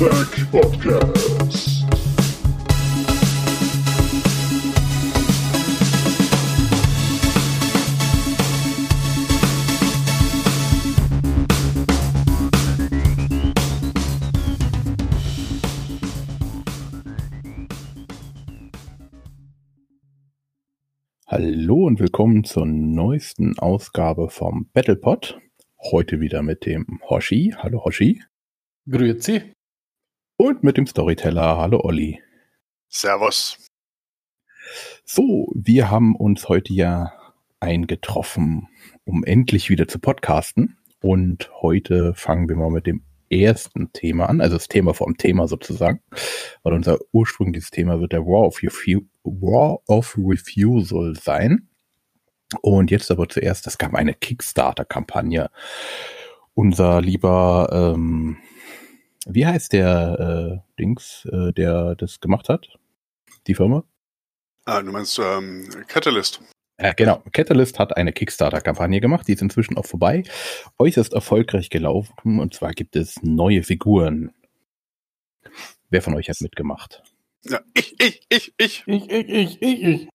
Battletech Podcast. Hallo und willkommen zur neuesten Ausgabe vom Battlepod. Heute wieder mit dem Hoshi. Hallo Hoshi. Grüezi. Und mit dem Storyteller. Hallo Olli. Servus. So, wir haben uns heute ja eingetroffen, um endlich wieder zu podcasten. Und heute fangen wir mal mit dem ersten Thema an, also das Thema vom Thema sozusagen, weil unser ursprüngliches Thema wird der War of, Refu War of Refusal sein. Und jetzt aber zuerst, es gab eine Kickstarter-Kampagne. Unser lieber, ähm, wie heißt der äh, Dings, äh, der das gemacht hat? Die Firma? Ah, du meinst ähm, Catalyst. Ja, genau. Catalyst hat eine Kickstarter-Kampagne gemacht, die ist inzwischen auch vorbei. Äußerst erfolgreich gelaufen und zwar gibt es neue Figuren. Wer von euch hat mitgemacht? Ja, ich, ich, ich, ich. Ich, ich, ich, ich, ich.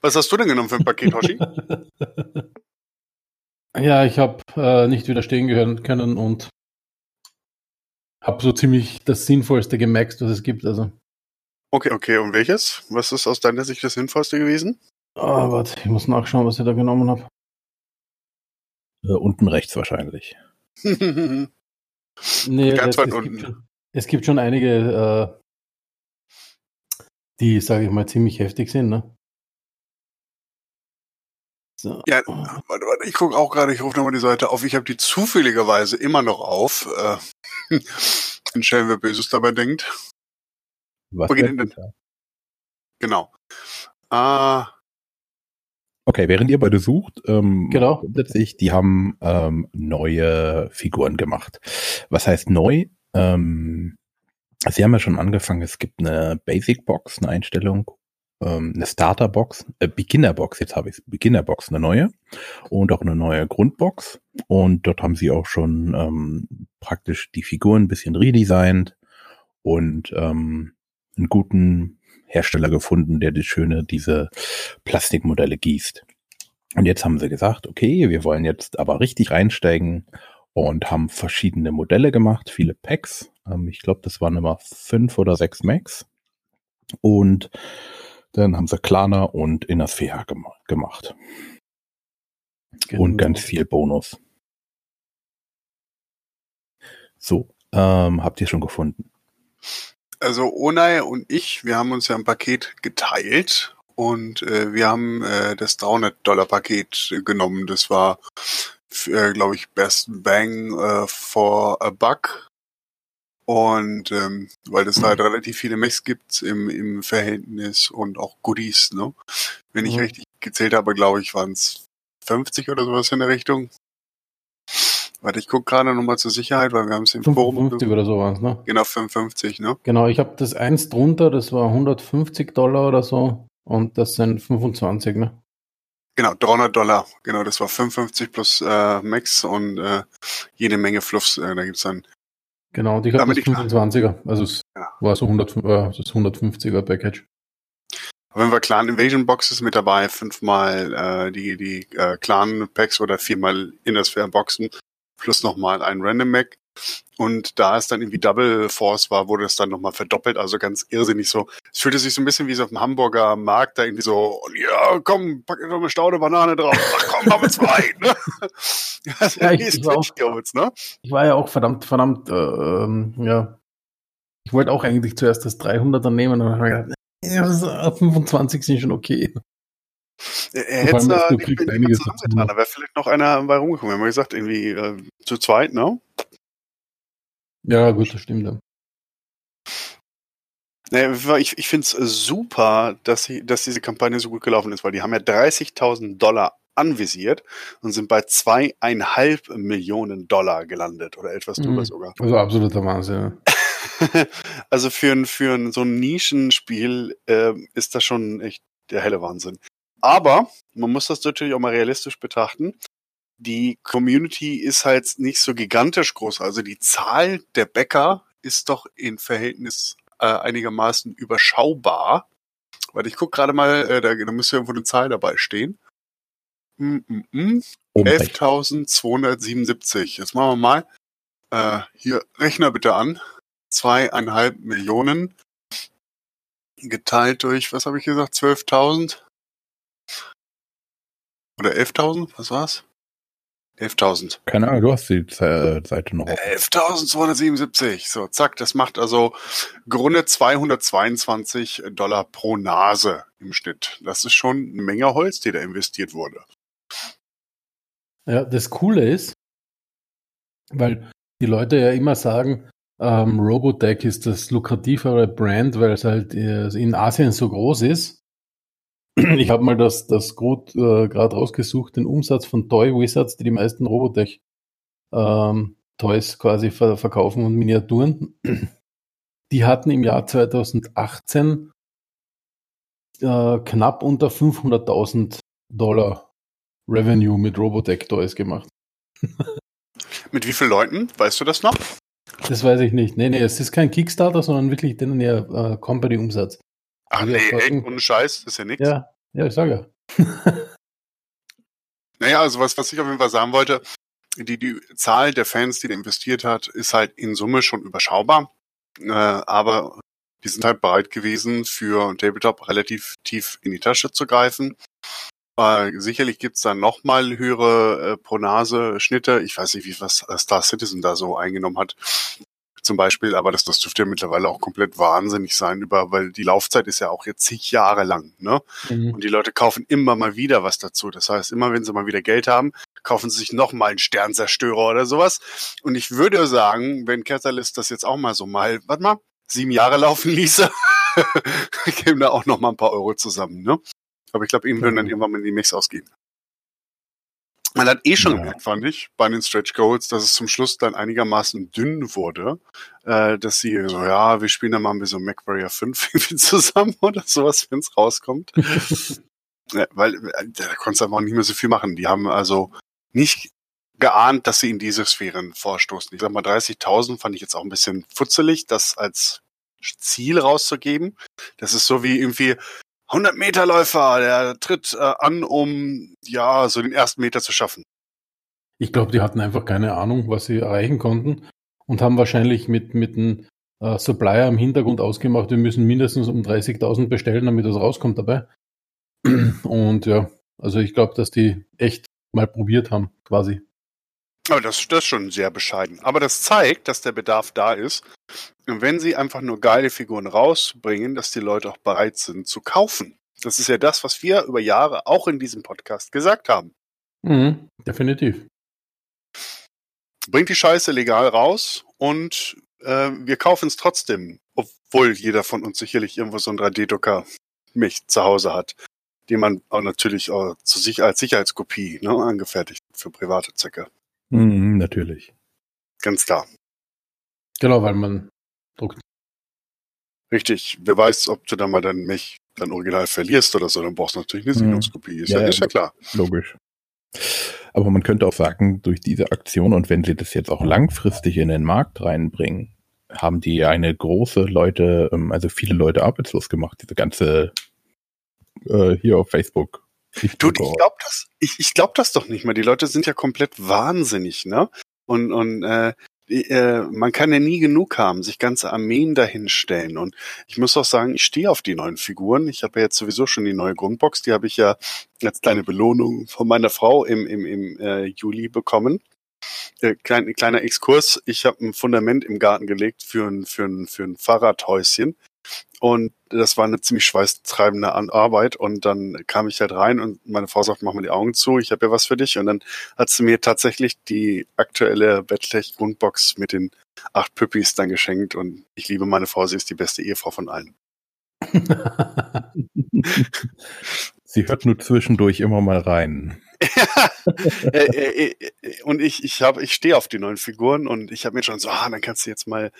Was hast du denn genommen für ein Paket, Hoshi? ja, ich habe äh, nicht widerstehen gehören können und habe so ziemlich das Sinnvollste gemaxt, was es gibt. Also, Okay, okay, und welches? Was ist aus deiner Sicht das Sinnvollste gewesen? oh, warte, ich muss nachschauen, was ich da genommen habe. Äh, unten rechts wahrscheinlich. Nee, Ganz es, weit es, unten. gibt schon, es gibt schon einige, äh, die, sage ich mal, ziemlich heftig sind. Ne? So. Ja, warte, warte, ich gucke auch gerade, ich rufe nochmal die Seite auf. Ich habe die zufälligerweise immer noch auf. Äh, wenn Shell wer Böses dabei denkt. Was dann- besser? Genau. Ah, okay, während ihr beide sucht, ähm, Genau. grundsätzlich, die haben ähm, neue Figuren gemacht. Was heißt neu? Ähm, sie haben ja schon angefangen, es gibt eine Basic Box, eine Einstellung, ähm, eine Starter Box, äh, Beginner Box, jetzt habe ich es, Beginner Box, eine neue und auch eine neue Grundbox. Und dort haben sie auch schon ähm, praktisch die Figuren ein bisschen redesigned und ähm, einen guten Hersteller gefunden, der die schöne, diese Plastikmodelle gießt. Und jetzt haben sie gesagt, okay, wir wollen jetzt aber richtig reinsteigen und haben verschiedene Modelle gemacht, viele Packs. Ähm, ich glaube, das waren immer fünf oder sechs Max. Und dann haben sie Klana und Innersphere gem gemacht. Und ganz viel Bonus. So, ähm, habt ihr schon gefunden? also Onai und ich, wir haben uns ja ein Paket geteilt und äh, wir haben äh, das 300-Dollar-Paket genommen. Das war, äh, glaube ich, Best Bang äh, for a Buck. Und ähm, weil es halt relativ viele Mechs gibt im, im Verhältnis und auch Goodies, ne? Wenn ich Mhm. richtig gezählt habe, glaube ich, waren es 50 oder sowas in der Richtung. Warte, ich gucke gerade nochmal zur Sicherheit, weil wir haben es im Forum. 55 oder so waren es, ne? Genau, 55, ne? Genau, ich habe das eins drunter, das war 150 Dollar oder so. Und das sind 25, ne? Genau, 300 Dollar. Genau, das war 55 plus äh, Max und äh, jede Menge Fluffs. Äh, da gibt's dann. Genau, ich Damit das ich- 25er. Also es Ja. war so 100, äh, das 150er Package. Wenn wir Clan Invasion Boxes mit dabei, fünfmal äh, die die äh, Clan Packs oder viermal Innersphere Boxen plus nochmal ein Random Mac. Und da es dann irgendwie Double Force war, wurde es dann nochmal verdoppelt, also ganz irrsinnig so. Es fühlte sich so ein bisschen wie so auf dem Hamburger Markt, da irgendwie so, ja, komm, pack doch eine Staude Banane drauf. Ach komm, machen wir zwei, ne? Also, Ja, ich- ich war auch- ne? Ich war ja auch verdammt, verdammt, äh, ähm, ja. Ich wollte auch eigentlich zuerst das 300er nehmen, aber dann habe ich gedacht, ja, das ist, äh, 25 sind schon okay. Er, hätte da einiges zusammengetan, da wäre vielleicht noch einer bei rumgekommen. Wir haben ja gesagt, irgendwie äh, zu zweit, ne? Ja, gut, das stimmt. Ja. Naja, ich, ich finde es super, dass, sie, dass diese Kampagne so gut gelaufen ist, weil die haben ja 30.000 Dollar anvisiert und sind bei zweieinhalb Millionen Dollar gelandet oder etwas drüber Mhm. sogar. Also absoluter Wahnsinn. Ja. also für ein, für ein, so ein Nischenspiel ähm, ist das schon echt der helle Wahnsinn. Aber man muss das natürlich auch mal realistisch betrachten. Die Community ist halt nicht so gigantisch groß. Also die Zahl der Bäcker ist doch in Verhältnis äh, einigermaßen überschaubar. Weil ich guck gerade mal, äh, da, da müsste irgendwo eine Zahl dabei stehen. Mm -mm -mm. Oben rechts. 11.277. Jetzt machen wir mal. Äh, hier, Rechner bitte an. Zweieinhalb Millionen. Geteilt durch, was habe ich gesagt? 12.000? Oder 11.000? Was war's? 11.000. Keine Ahnung, du hast die äh, Seite noch. offen. 11.277. So, zack, das macht also Grunde 222 Dollar pro Nase im Schnitt. Das ist schon eine Menge Holz, die da investiert wurde. Ja, das Coole ist, weil die Leute ja immer sagen, ähm, Robotech ist das lukrativere Brand, weil es halt äh, in Asien so groß ist. Ich habe mal das, das gut äh, gerade rausgesucht, den Umsatz von Toy Wizards, die die meisten Robotech ähm, Toys quasi ver verkaufen und Miniaturen. Die hatten im Jahr 2018 äh, knapp unter 500.000 Dollar Revenue mit Robotech Toys gemacht. Mit wie vielen Leuten? Weißt du das noch? Das weiß ich nicht. Nee, nee, es ist kein Kickstarter, sondern wirklich den ja, äh, Company-Umsatz. Ach nee, echt, ohne Scheiß, das ist ja nichts. Ja, ja, ich sage ja. Naja, also was, was ich auf jeden Fall sagen wollte, die, die Zahl der Fans, die da investiert hat, ist halt in Summe schon überschaubar. Äh, aber die sind halt bereit gewesen, für Tabletop relativ tief in die Tasche zu greifen. Äh, sicherlich gibt's da nochmal höhere äh, pro Nase Schnitte. Ich weiß nicht, wie was Star Citizen da so eingenommen hat. Zum Beispiel, aber das, das dürfte ja mittlerweile auch komplett wahnsinnig sein, über, weil die Laufzeit ist ja auch jetzt zig Jahre lang, ne? Mhm. Und die Leute kaufen immer mal wieder was dazu. Das heißt, immer wenn sie mal wieder Geld haben, kaufen sie sich noch mal einen Sternzerstörer oder sowas. Und ich würde sagen, wenn Catalyst das jetzt auch mal so mal, warte mal, sieben Jahre laufen ließe, kämen da auch noch mal ein paar Euro zusammen, ne? Aber ich glaube, ihnen würden dann irgendwann mal die Mix ausgehen. Man hat eh schon Ja. gemerkt, fand ich, bei den Stretch Goals, dass es zum Schluss dann einigermaßen dünn wurde, äh, dass sie so, ja, wir spielen dann mal ein bisschen MacWarrior 5 irgendwie zusammen oder sowas, wenn es rauskommt. Ja, weil äh, da konntest du einfach auch nicht mehr so viel machen. Die haben also nicht geahnt, dass sie in diese Sphären vorstoßen. Ich sag mal, 30.000 fand ich jetzt auch ein bisschen futzelig, das als Ziel rauszugeben. Das ist so wie irgendwie 100 Meter Läufer, der tritt äh, an, um ja so den ersten Meter zu schaffen. Ich glaube, die hatten einfach keine Ahnung, was sie erreichen konnten und haben wahrscheinlich mit, mit einem äh, Supplier im Hintergrund ausgemacht, wir müssen mindestens um 30.000 bestellen, damit das rauskommt dabei. Und ja, also ich glaube, dass die echt mal probiert haben, quasi. Aber das, das ist schon sehr bescheiden. Aber das zeigt, dass der Bedarf da ist. Und wenn sie einfach nur geile Figuren rausbringen, dass die Leute auch bereit sind zu kaufen. Das ist ja das, was wir über Jahre auch in diesem Podcast gesagt haben. Mhm, definitiv. Bringt die Scheiße legal raus und äh, wir kaufen es trotzdem, obwohl jeder von uns sicherlich irgendwo so einen 3D-Drucker mich zu Hause hat, den man auch natürlich auch zu sich als Sicherheitskopie ne, angefertigt für private Zwecke. Mhm, natürlich. Ganz klar. Genau, weil man druckt. Richtig. Wer weiß, ob du dann mal dein Mech dann original verlierst oder so, dann brauchst du natürlich eine Mhm. Sicherungskopie. Ist ja, Ja, ist ja klar. Logisch. Aber man könnte auch sagen, durch diese Aktion und wenn sie das jetzt auch langfristig in den Markt reinbringen, haben die eine große Leute, ähm, also viele Leute arbeitslos gemacht, diese ganze äh, hier auf Facebook. Du, ich glaube das, ich, ich glaub das doch nicht mehr. Die Leute sind ja komplett wahnsinnig, ne? Und, und äh, äh, man kann ja nie genug haben, sich ganze Armeen dahinstellen. Und ich muss auch sagen, ich stehe auf die neuen Figuren. Ich habe ja jetzt sowieso schon die neue Grundbox, die habe ich ja als kleine Belohnung von meiner Frau im, im, im äh, Juli bekommen. Äh, klein, kleiner Exkurs. Ich habe ein Fundament im Garten gelegt für ein, für ein, für ein Fahrradhäuschen. Und das war eine ziemlich schweißtreibende Arbeit. Und dann kam ich halt rein und meine Frau sagt, mach mal die Augen zu, ich habe ja was für dich. Und dann hat sie mir tatsächlich die aktuelle Bettlech Grundbox mit den acht Püppis dann geschenkt. Und ich liebe meine Frau, sie ist die beste Ehefrau von allen. Sie hört nur zwischendurch immer mal rein. äh, äh, äh, und ich, ich habe, ich stehe auf die neuen Figuren und ich habe mir schon so, ah, dann kannst du jetzt mal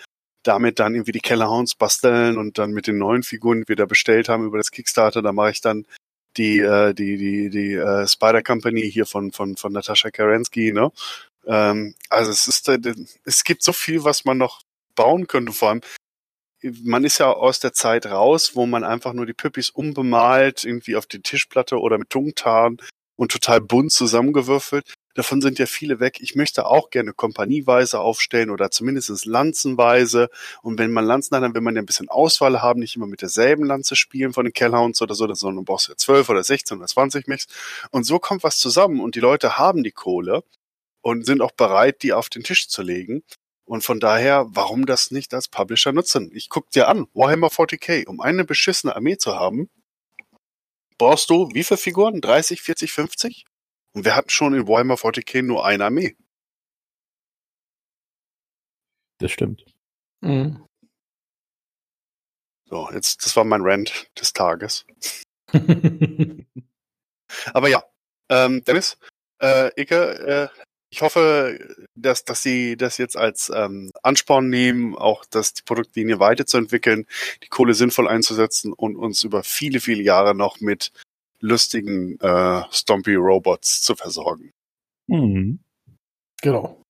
damit dann irgendwie die Kellerhounds basteln und dann mit den neuen Figuren, die wir da bestellt haben über das Kickstarter, da mache ich dann die, äh, die, die, die äh, Spider Company hier von, von, von Natascha Kerensky, ne? Ähm, also es ist, äh, es gibt so viel, was man noch bauen könnte, vor allem, man ist ja aus der Zeit raus, wo man einfach nur die Püppis unbemalt, irgendwie auf die Tischplatte oder mit Tungtarn und total bunt zusammengewürfelt. Davon sind ja viele weg. Ich möchte auch gerne kompanieweise aufstellen oder zumindest lanzenweise. Und wenn man Lanzen hat, dann will man ja ein bisschen Auswahl haben, nicht immer mit derselben Lanze spielen von den Kellhounds oder so, sondern brauchst ja 12 oder 16 oder 20 Mix. Und so kommt was zusammen und die Leute haben die Kohle und sind auch bereit, die auf den Tisch zu legen. Und von daher, warum das nicht als Publisher nutzen? Ich guck dir an, Warhammer 40k, um eine beschissene Armee zu haben, brauchst du wie viele Figuren? 30, 40, 50? Und wir hatten schon in Warhammer 40k nur eine Armee. Das stimmt. Mhm. So, jetzt, das war mein Rant des Tages. Aber ja, ähm, Dennis, äh, Ike, äh, ich hoffe, dass, dass Sie das jetzt als ähm, Ansporn nehmen, auch dass die Produktlinie weiterzuentwickeln, die Kohle sinnvoll einzusetzen und uns über viele, viele Jahre noch mit lustigen äh, Stompy-Robots zu versorgen. Mhm. Genau.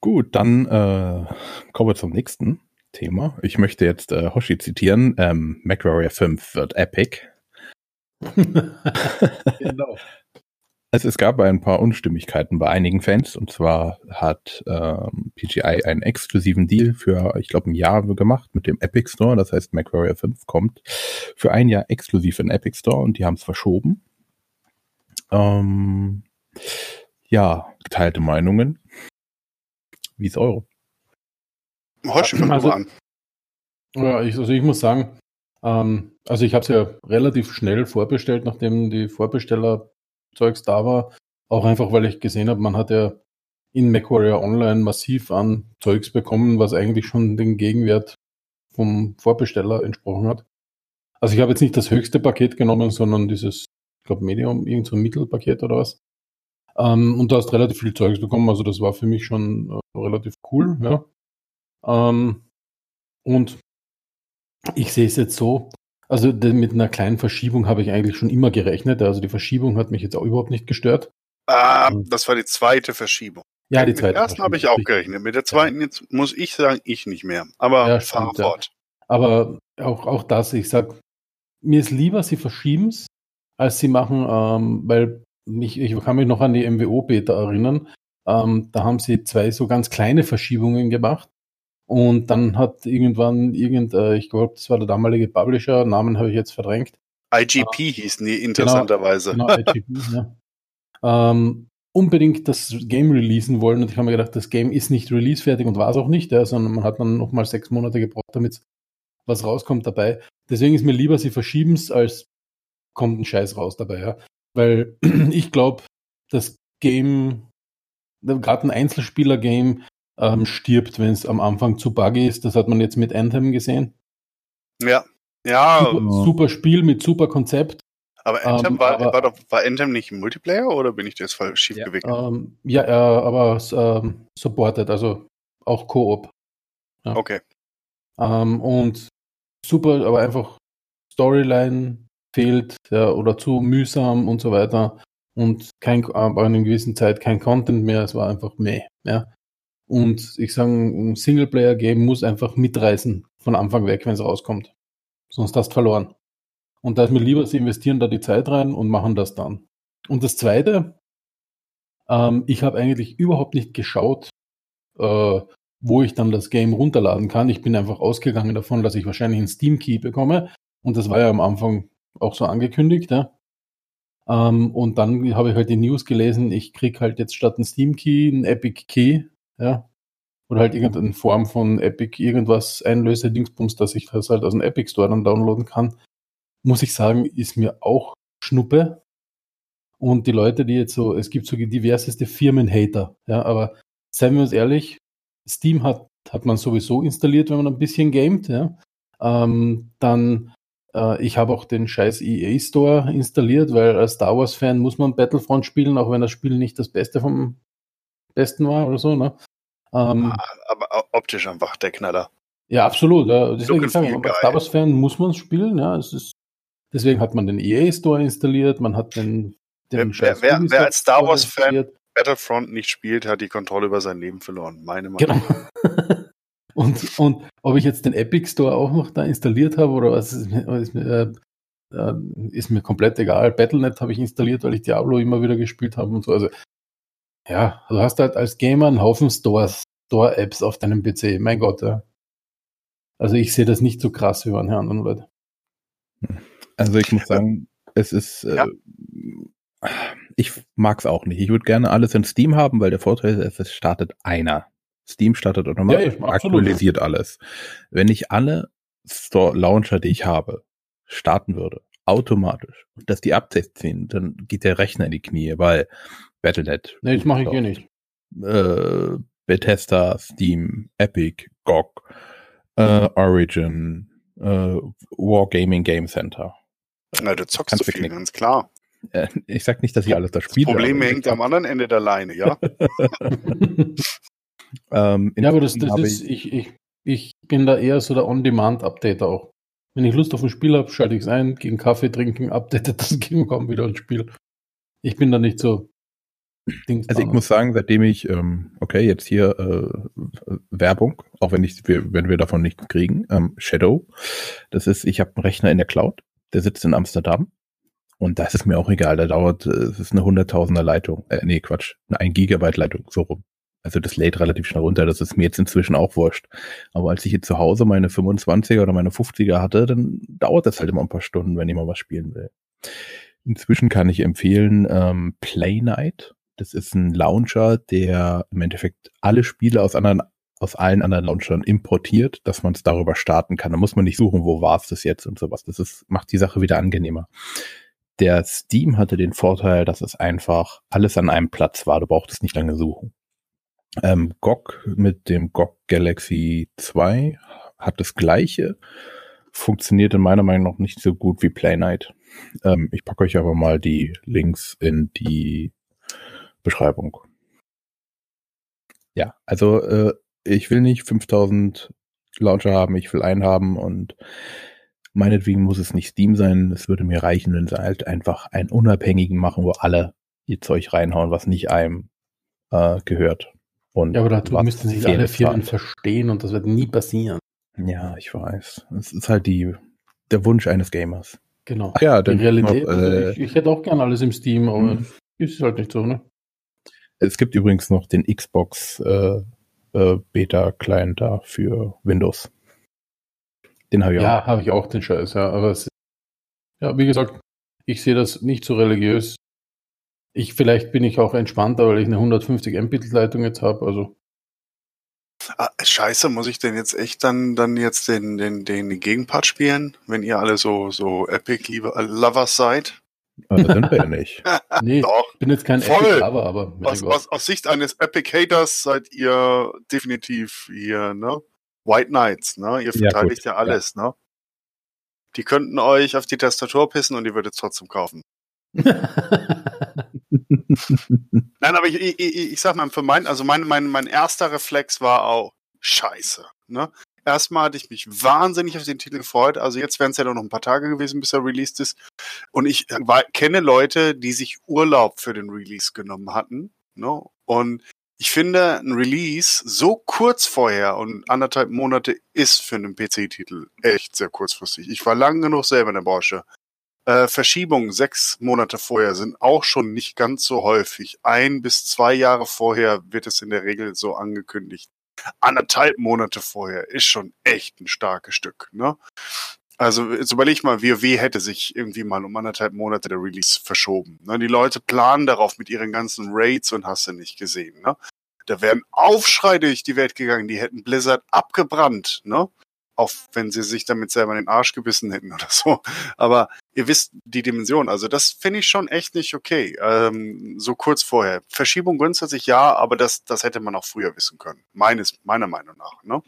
Gut, dann äh, kommen wir zum nächsten Thema. Ich möchte jetzt äh, Hoshi zitieren. Ähm, MacWarrior 5 wird epic. genau. Also es gab ein paar Unstimmigkeiten bei einigen Fans und zwar hat ähm, PGI einen exklusiven Deal für, ich glaube, ein Jahr gemacht mit dem Epic Store. Das heißt, MacWarrior 5 kommt für ein Jahr exklusiv in Epic Store und die haben es verschoben. Ähm, ja, geteilte Meinungen. Wie ist eure? Hoshi, fang Also- mal an. Ja, ich, also ich muss sagen, ähm, also ich habe es ja relativ schnell vorbestellt, nachdem die Vorbesteller-Zeugs da war. Auch einfach, weil ich gesehen habe, man hat ja in MacWarrior Online massiv an Zeugs bekommen, was eigentlich schon den Gegenwert vom Vorbesteller entsprochen hat. Also ich habe jetzt nicht das höchste Paket genommen, sondern dieses, ich glaube, Medium, irgend so ein Mittelpaket oder was. Ähm, und du hast relativ viel Zeugs bekommen, also das war für mich schon äh, relativ cool, ja. Ähm, und ich sehe es jetzt so, also mit einer kleinen Verschiebung habe ich eigentlich schon immer gerechnet. Also die Verschiebung hat mich jetzt auch überhaupt nicht gestört. Ah, Mhm. das war die zweite Verschiebung. Ja, die Mit zweite. der ersten habe ich auch gerechnet. Mit der zweiten jetzt muss ich sagen, ich nicht mehr. Aber Ja, fahr stimmt, ja. fort. Aber auch, auch das, ich sag, mir ist lieber, sie verschieben es, als sie machen, ähm, weil mich, ich kann mich noch an die MWO-Beta erinnern. Ähm, da haben sie zwei so ganz kleine Verschiebungen gemacht. Und dann hat irgendwann irgend, äh, ich glaube, das war der damalige Publisher, Namen habe ich jetzt verdrängt, IGP hießen die interessanterweise. Genau, IGP, ja. ähm, unbedingt das Game releasen wollen und ich habe mir gedacht, das Game ist nicht releasefertig und war es auch nicht, ja, sondern man hat dann nochmal sechs Monate gebraucht, damit was rauskommt dabei. Deswegen ist mir lieber, sie verschieben es, als kommt ein Scheiß raus dabei, ja. Weil ich glaube, das Game, gerade ein Einzelspieler-Game, ähm, stirbt, wenn es am Anfang zu buggy ist. Das hat man jetzt mit Anthem gesehen. Ja. Ja, Super, super Spiel mit super Konzept. aber Anthem Ähm, war, aber- war, doch, war Anthem nicht Multiplayer oder bin ich das falsch schief Ja. gewickelt? Ähm, ja, äh, aber ähm, supported, also auch Koop. Okay. Ähm, und super, aber einfach Storyline fehlt ja, oder zu mühsam und so weiter. Und kein, bei einer gewissen Zeit kein Content mehr, es war einfach meh. Ja. Und ich sage, ein Singleplayer-Game muss einfach mitreißen von Anfang weg, wenn es rauskommt. Sonst hast du verloren. Und da ist mir lieber, sie investieren da die Zeit rein und machen das dann. Und das Zweite, ähm, ich habe eigentlich überhaupt nicht geschaut, äh, wo ich dann das Game runterladen kann. Ich bin einfach ausgegangen davon, dass ich wahrscheinlich einen Steam Key bekomme. Und das war ja am Anfang auch so angekündigt. Ja. Ähm, und dann habe ich halt die News gelesen, ich krieg halt jetzt statt einen Steam Key einen Epic Key. Ja. Oder halt irgendeine Form von Epic irgendwas Einlöse-Dingsbums, dass ich das halt aus dem Epic Store dann downloaden kann. Muss ich sagen, ist mir auch Schnuppe. Und die Leute, die jetzt so, es gibt so diverseste Firmen-Hater, ja, aber seien wir uns ehrlich, Steam hat, hat man sowieso installiert, wenn man ein bisschen gamet, ja. Ähm, dann, äh, ich habe auch den scheiß EA Store installiert, weil als Star Wars Fan muss man Battlefront spielen, auch wenn das Spiel nicht das Beste vom Besten war oder so, ne? Ähm, Ah, Aber optisch einfach der Knaller. ja, absolut. Ja. Deswegen sage ich, feel als. Star Wars Fan muss man es spielen, ja. Es ist Deswegen hat man den EA Store installiert, man hat den, den wer, wer, wer als Star Wars-Fan Battlefront nicht spielt, hat die Kontrolle über sein Leben verloren. Meine Meinung. Genau. und, und ob ich jetzt den Epic Store auch noch da installiert habe oder was, ist mir, ist mir, äh, ist mir komplett egal. Battlenet habe ich installiert, weil ich Diablo immer wieder gespielt habe und so. Also, ja, du hast halt als Gamer einen Haufen Stores, Store-Apps auf deinem PC. Mein Gott, ja. Also ich sehe das nicht so krass wie manche anderen Leute. Also ich muss sagen, es ist, äh, ja. äh, ich mag es auch nicht. Ich würde gerne alles in Steam haben, weil der Vorteil ist, es startet einer. Steam startet automatisch, ja, aktualisiert alles. Wenn ich alle Store Launcher, die ich habe, starten würde, automatisch, und dass die Updates ziehen, dann geht der Rechner in die Knie, weil Battle.net. Nee, das mache ich hier nicht. Äh, Bethesda, Steam, Epic, GOG, äh, Origin, äh, Wargaming Game Center. Na, du zockst Kannst so viel, ganz klar. Äh, ich sag nicht, dass ich alles da spiele. Das Problem hängt am anderen Ende der Leine, ja? ähm, ja, aber das, das ist, ich, ich, ich bin da eher so der On-Demand-Updater auch. Wenn ich Lust auf ein Spiel habe, schalte ich es ein, einen Kaffee trinken, updatet das Game, komme wieder ins Spiel. Ich bin da nicht so Dings also ich muss sagen, seitdem ich, ähm, okay, jetzt hier äh, Werbung, auch wenn ich, wir, wenn wir davon nichts kriegen, ähm, Shadow, das ist, ich habe einen Rechner in der Cloud, der sitzt in Amsterdam und das ist mir auch egal, da dauert, äh, es ist eine hunderttausender Leitung, äh, nee, Quatsch, eine 1 Gigabyte Leitung, so rum. Also das lädt relativ schnell runter, das ist mir jetzt inzwischen auch wurscht. Aber als ich jetzt zu Hause meine 25er oder meine 50er hatte, dann dauert das halt immer ein paar Stunden, wenn ich mal was spielen will. Inzwischen kann ich empfehlen ähm, Play Night. Das ist ein Launcher, der im Endeffekt alle Spiele aus anderen aus allen anderen Launchern importiert, dass man es darüber starten kann. Da muss man nicht suchen, wo war es das jetzt und sowas. Das ist, macht die Sache wieder angenehmer. Der Steam hatte den Vorteil, dass es einfach alles an einem Platz war. Du brauchtest nicht lange suchen. Ähm, GOG mit dem GOG Galaxy 2 hat das gleiche, funktioniert in meiner Meinung nach nicht so gut wie Playknight. Ähm, ich packe euch aber mal die Links in die Beschreibung. Ja, also äh, ich will nicht 5000 Launcher haben, ich will einen haben und meinetwegen muss es nicht Steam sein. Es würde mir reichen, wenn sie halt einfach einen unabhängigen machen, wo alle ihr Zeug reinhauen, was nicht einem äh, gehört. Und ja, aber dazu müssten sich alle Firmen verstehen und das wird nie passieren. Ja, ich weiß. Es ist halt die, der Wunsch eines Gamers. Genau. Ach ja, dann die Realität. Noch, äh, ich, ich, hätte auch gern alles im Steam, aber mhm. ist halt nicht so, ne? Es gibt übrigens noch den Xbox äh, äh, Beta-Client da für Windows. Den habe ich ja, auch. Ja, habe ich auch den Scheiß, ja. Aber es, ja, wie gesagt, ich sehe das nicht so religiös. Ich, vielleicht bin ich auch entspannter, weil ich eine 150 Mbit-Leitung jetzt habe, also. Ah, scheiße, muss ich denn jetzt echt dann, dann jetzt den, den, den Gegenpart spielen, wenn ihr alle so, so Epic-Lovers seid? Also sind wir ja nicht. nee, Doch. ich bin jetzt kein Voll. Epic Lover, aber aus, aus, aus, Sicht eines Epic Haters seid ihr definitiv hier, ne? White Knights, ne? Ihr verteidigt ja, ja alles, ja. ne? Die könnten euch auf die Tastatur pissen und ihr würdet trotzdem kaufen. Nein, aber ich, ich, ich, sag mal, für mein, also mein, mein, mein erster Reflex war auch Scheiße. Ne? Erstmal hatte ich mich wahnsinnig auf den Titel gefreut. Also jetzt wären es ja noch ein paar Tage gewesen, bis er released ist. Und ich war, kenne Leute, die sich Urlaub für den Release genommen hatten. Ne? Und ich finde, ein Release so kurz vorher und anderthalb Monate ist für einen PC-Titel echt sehr kurzfristig. Ich war lang genug selber in der Branche. Äh, Verschiebungen sechs Monate vorher sind auch schon nicht ganz so häufig. Ein bis zwei Jahre vorher wird es in der Regel so angekündigt anderthalb Monate vorher ist schon echt ein starkes Stück. Ne? Also jetzt überleg mal, WoW hätte sich irgendwie mal um anderthalb Monate der Release verschoben. Ne? Die Leute planen darauf mit ihren ganzen Raids und hast du nicht gesehen. Ne? Da wären Aufschrei durch die Welt gegangen, die hätten Blizzard abgebrannt. Ne? Auch wenn sie sich damit selber in den Arsch gebissen hätten oder so. Aber ihr wisst die Dimension. Also das finde ich schon echt nicht okay. Ähm, so kurz vorher. Verschiebung grundsätzlich ja, aber das, das hätte man auch früher wissen können. Meines, meiner Meinung nach. Ne?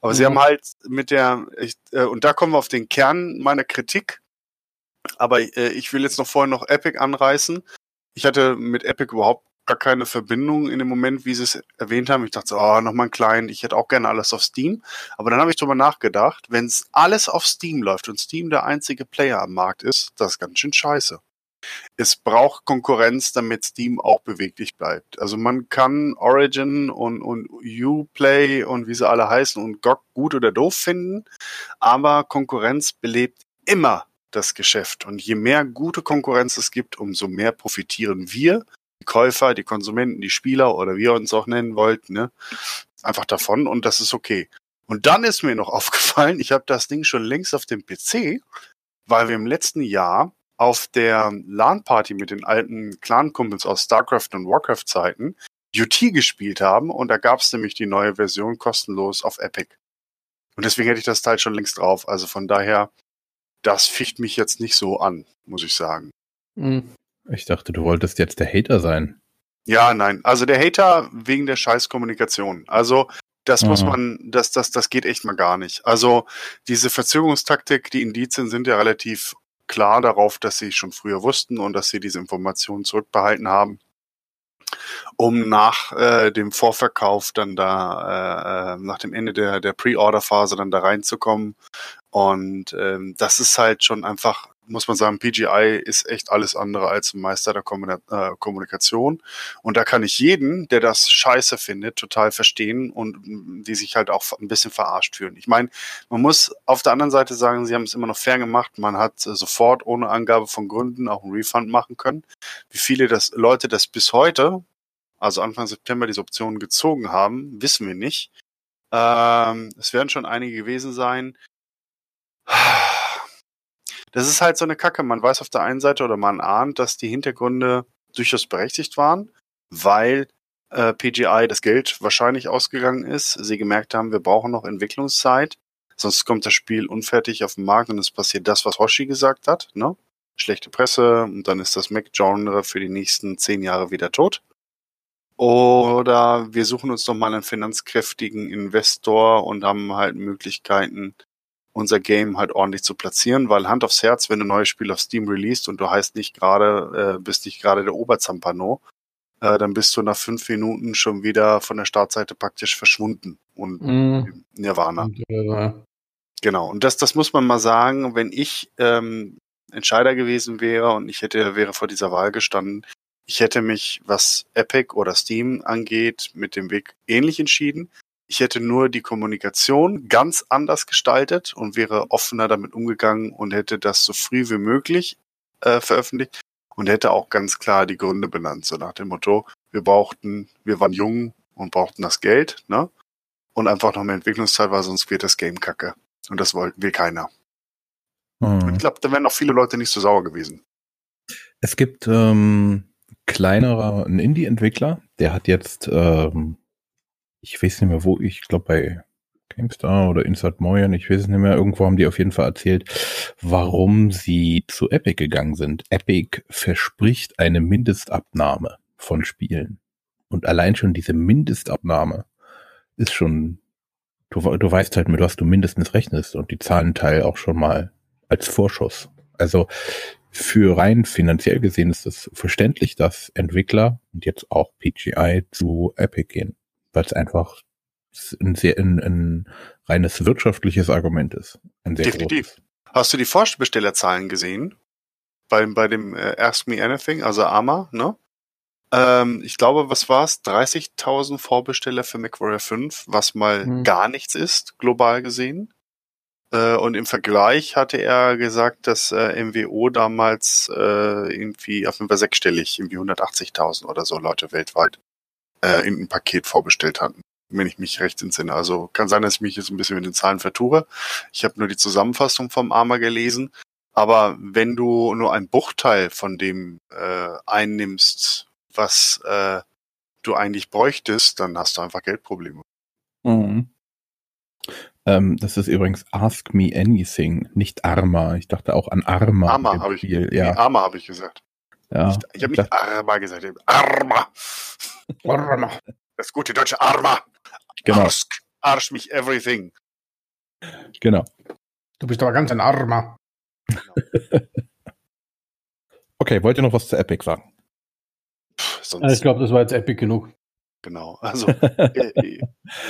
Aber mhm. sie haben halt mit der, ich, äh, und da kommen wir auf den Kern meiner Kritik. Aber äh, ich will jetzt noch vorher noch Epic anreißen. Ich hatte mit Epic überhaupt gar keine Verbindung in dem Moment, wie sie es erwähnt haben. Ich dachte so, oh, nochmal ein Client, ich hätte auch gerne alles auf Steam. Aber dann habe ich drüber nachgedacht, wenn es alles auf Steam läuft und Steam der einzige Player am Markt ist, das ist ganz schön scheiße. Es braucht Konkurrenz, damit Steam auch beweglich bleibt. Also man kann Origin und, und Uplay und wie sie alle heißen und GOG gut oder doof finden, aber Konkurrenz belebt immer das Geschäft. Und je mehr gute Konkurrenz es gibt, umso mehr profitieren wir Käufer, die Konsumenten, die Spieler oder wie ihr uns auch nennen wollt, ne, einfach davon und das ist okay. Und dann ist mir noch aufgefallen, ich habe das Ding schon längst auf dem PC, weil wir im letzten Jahr auf der LAN-Party mit den alten Clan-Kumpels aus StarCraft und Warcraft-Zeiten UT gespielt haben und da gab es nämlich die neue Version kostenlos auf Epic. Und deswegen hätte ich das Teil schon längst drauf. Also von daher, das ficht mich jetzt nicht so an, muss ich sagen. Mhm. Ich dachte, du wolltest jetzt der Hater sein. Ja, nein. Also der Hater wegen der Scheißkommunikation. Also das muss man, das, das, das geht echt mal gar nicht. Also diese Verzögerungstaktik, die Indizien sind ja relativ klar darauf, dass sie schon früher wussten und dass sie diese Informationen zurückbehalten haben, um nach äh, dem Vorverkauf dann da, äh, äh nach dem Ende der, der Pre-Order-Phase dann da reinzukommen. Und ähm, das ist halt schon einfach muss man sagen, PGI ist echt alles andere als ein Meister der äh, Kommunikation. Und da kann ich jeden, der das scheiße findet, total verstehen und die sich halt auch ein bisschen verarscht fühlen. Ich meine, man muss auf der anderen Seite sagen, sie haben es immer noch fair gemacht. Man hat äh, sofort ohne Angabe von Gründen auch einen Refund machen können. Wie viele das, Leute das bis heute, also Anfang September, diese Optionen gezogen haben, wissen wir nicht. Ähm, es werden schon einige gewesen sein das ist halt so eine Kacke. Man weiß auf der einen Seite oder man ahnt, dass die Hintergründe durchaus berechtigt waren, weil äh, PGI das Geld wahrscheinlich ausgegangen ist. Sie gemerkt haben, wir brauchen noch Entwicklungszeit, sonst kommt das Spiel unfertig auf den Markt und es passiert das, was Hoshi gesagt hat. Ne? Schlechte Presse und dann ist das Mac-Genre für die nächsten zehn Jahre wieder tot. Oder wir suchen uns doch mal einen finanzkräftigen Investor und haben halt Möglichkeiten, unser Game halt ordentlich zu platzieren, weil Hand aufs Herz, wenn du ein neues Spiel auf Steam releast und du heißt nicht gerade, äh, bist nicht gerade der Oberzampano, äh, dann bist du nach fünf Minuten schon wieder von der Startseite praktisch verschwunden und mm. Nirvana. Ja. Genau. Und das, das muss man mal sagen, wenn ich ähm, Entscheider gewesen wäre und ich hätte, wäre vor dieser Wahl gestanden, ich hätte mich, was Epic oder Steam angeht, mit dem Weg ähnlich entschieden. Ich hätte nur die Kommunikation ganz anders gestaltet und wäre offener damit umgegangen und hätte das so früh wie möglich äh, veröffentlicht und hätte auch ganz klar die Gründe benannt, so nach dem Motto, wir brauchten, wir waren jung und brauchten das Geld, ne? Und einfach noch mehr Entwicklungszeit, weil sonst wird das Game kacke. Und das wollten wir keiner. Hm. Ich glaube, da wären auch viele Leute nicht so sauer gewesen. Es gibt ähm, kleinerer, ein Indie-Entwickler, der hat jetzt ähm, ich weiß nicht mehr wo, ich glaube bei GameStar oder Inside Moyen, ich weiß es nicht mehr, irgendwo haben die auf jeden Fall erzählt, warum sie zu Epic gegangen sind. Epic verspricht eine Mindestabnahme von Spielen. Und allein schon diese Mindestabnahme ist schon, du, du weißt halt, mit was du mindestens rechnest und die zahlen Teil auch schon mal als Vorschuss. Also für rein finanziell gesehen ist es verständlich, dass Entwickler und jetzt auch PGI zu Epic gehen weil es einfach ein sehr ein, ein reines wirtschaftliches Argument ist. Definitiv. Großes. Hast du die Vorbestellerzahlen gesehen? Bei, bei dem äh, Ask Me Anything, also AMA, ne? Ähm, ich glaube, was war's? 30.000 Vorbesteller für MacWarrior 5, was mal hm. gar nichts ist, global gesehen. Äh, und im Vergleich hatte er gesagt, dass äh, MWO damals äh, irgendwie auf jeden Fall sechsstellig, irgendwie 180.000 oder so Leute weltweit äh, in ein Paket vorbestellt hatten, wenn ich mich recht entsinne. Also kann sein, dass ich mich jetzt ein bisschen mit den Zahlen vertue. Ich habe nur die Zusammenfassung vom AMA gelesen. Aber wenn du nur einen Bruchteil von dem äh, einnimmst, was äh, du eigentlich bräuchtest, dann hast du einfach Geldprobleme. Mhm. Ähm, das ist übrigens Ask Me Anything, nicht Arma. Ich dachte auch an Arma. Arma habe ich. Ja. Nee, Arma habe ich gesagt. Ja, ich, ich habe nicht Arma gesagt, Arma. Arma. Das gute deutsche Arma. Genau. Arsch, arsch mich everything. Genau. Du bist aber ganz ein Arma. okay, wollt ihr noch was zu Epic sagen? sonst. Ich glaube, das war jetzt epic genug. Genau. Also, äh, äh,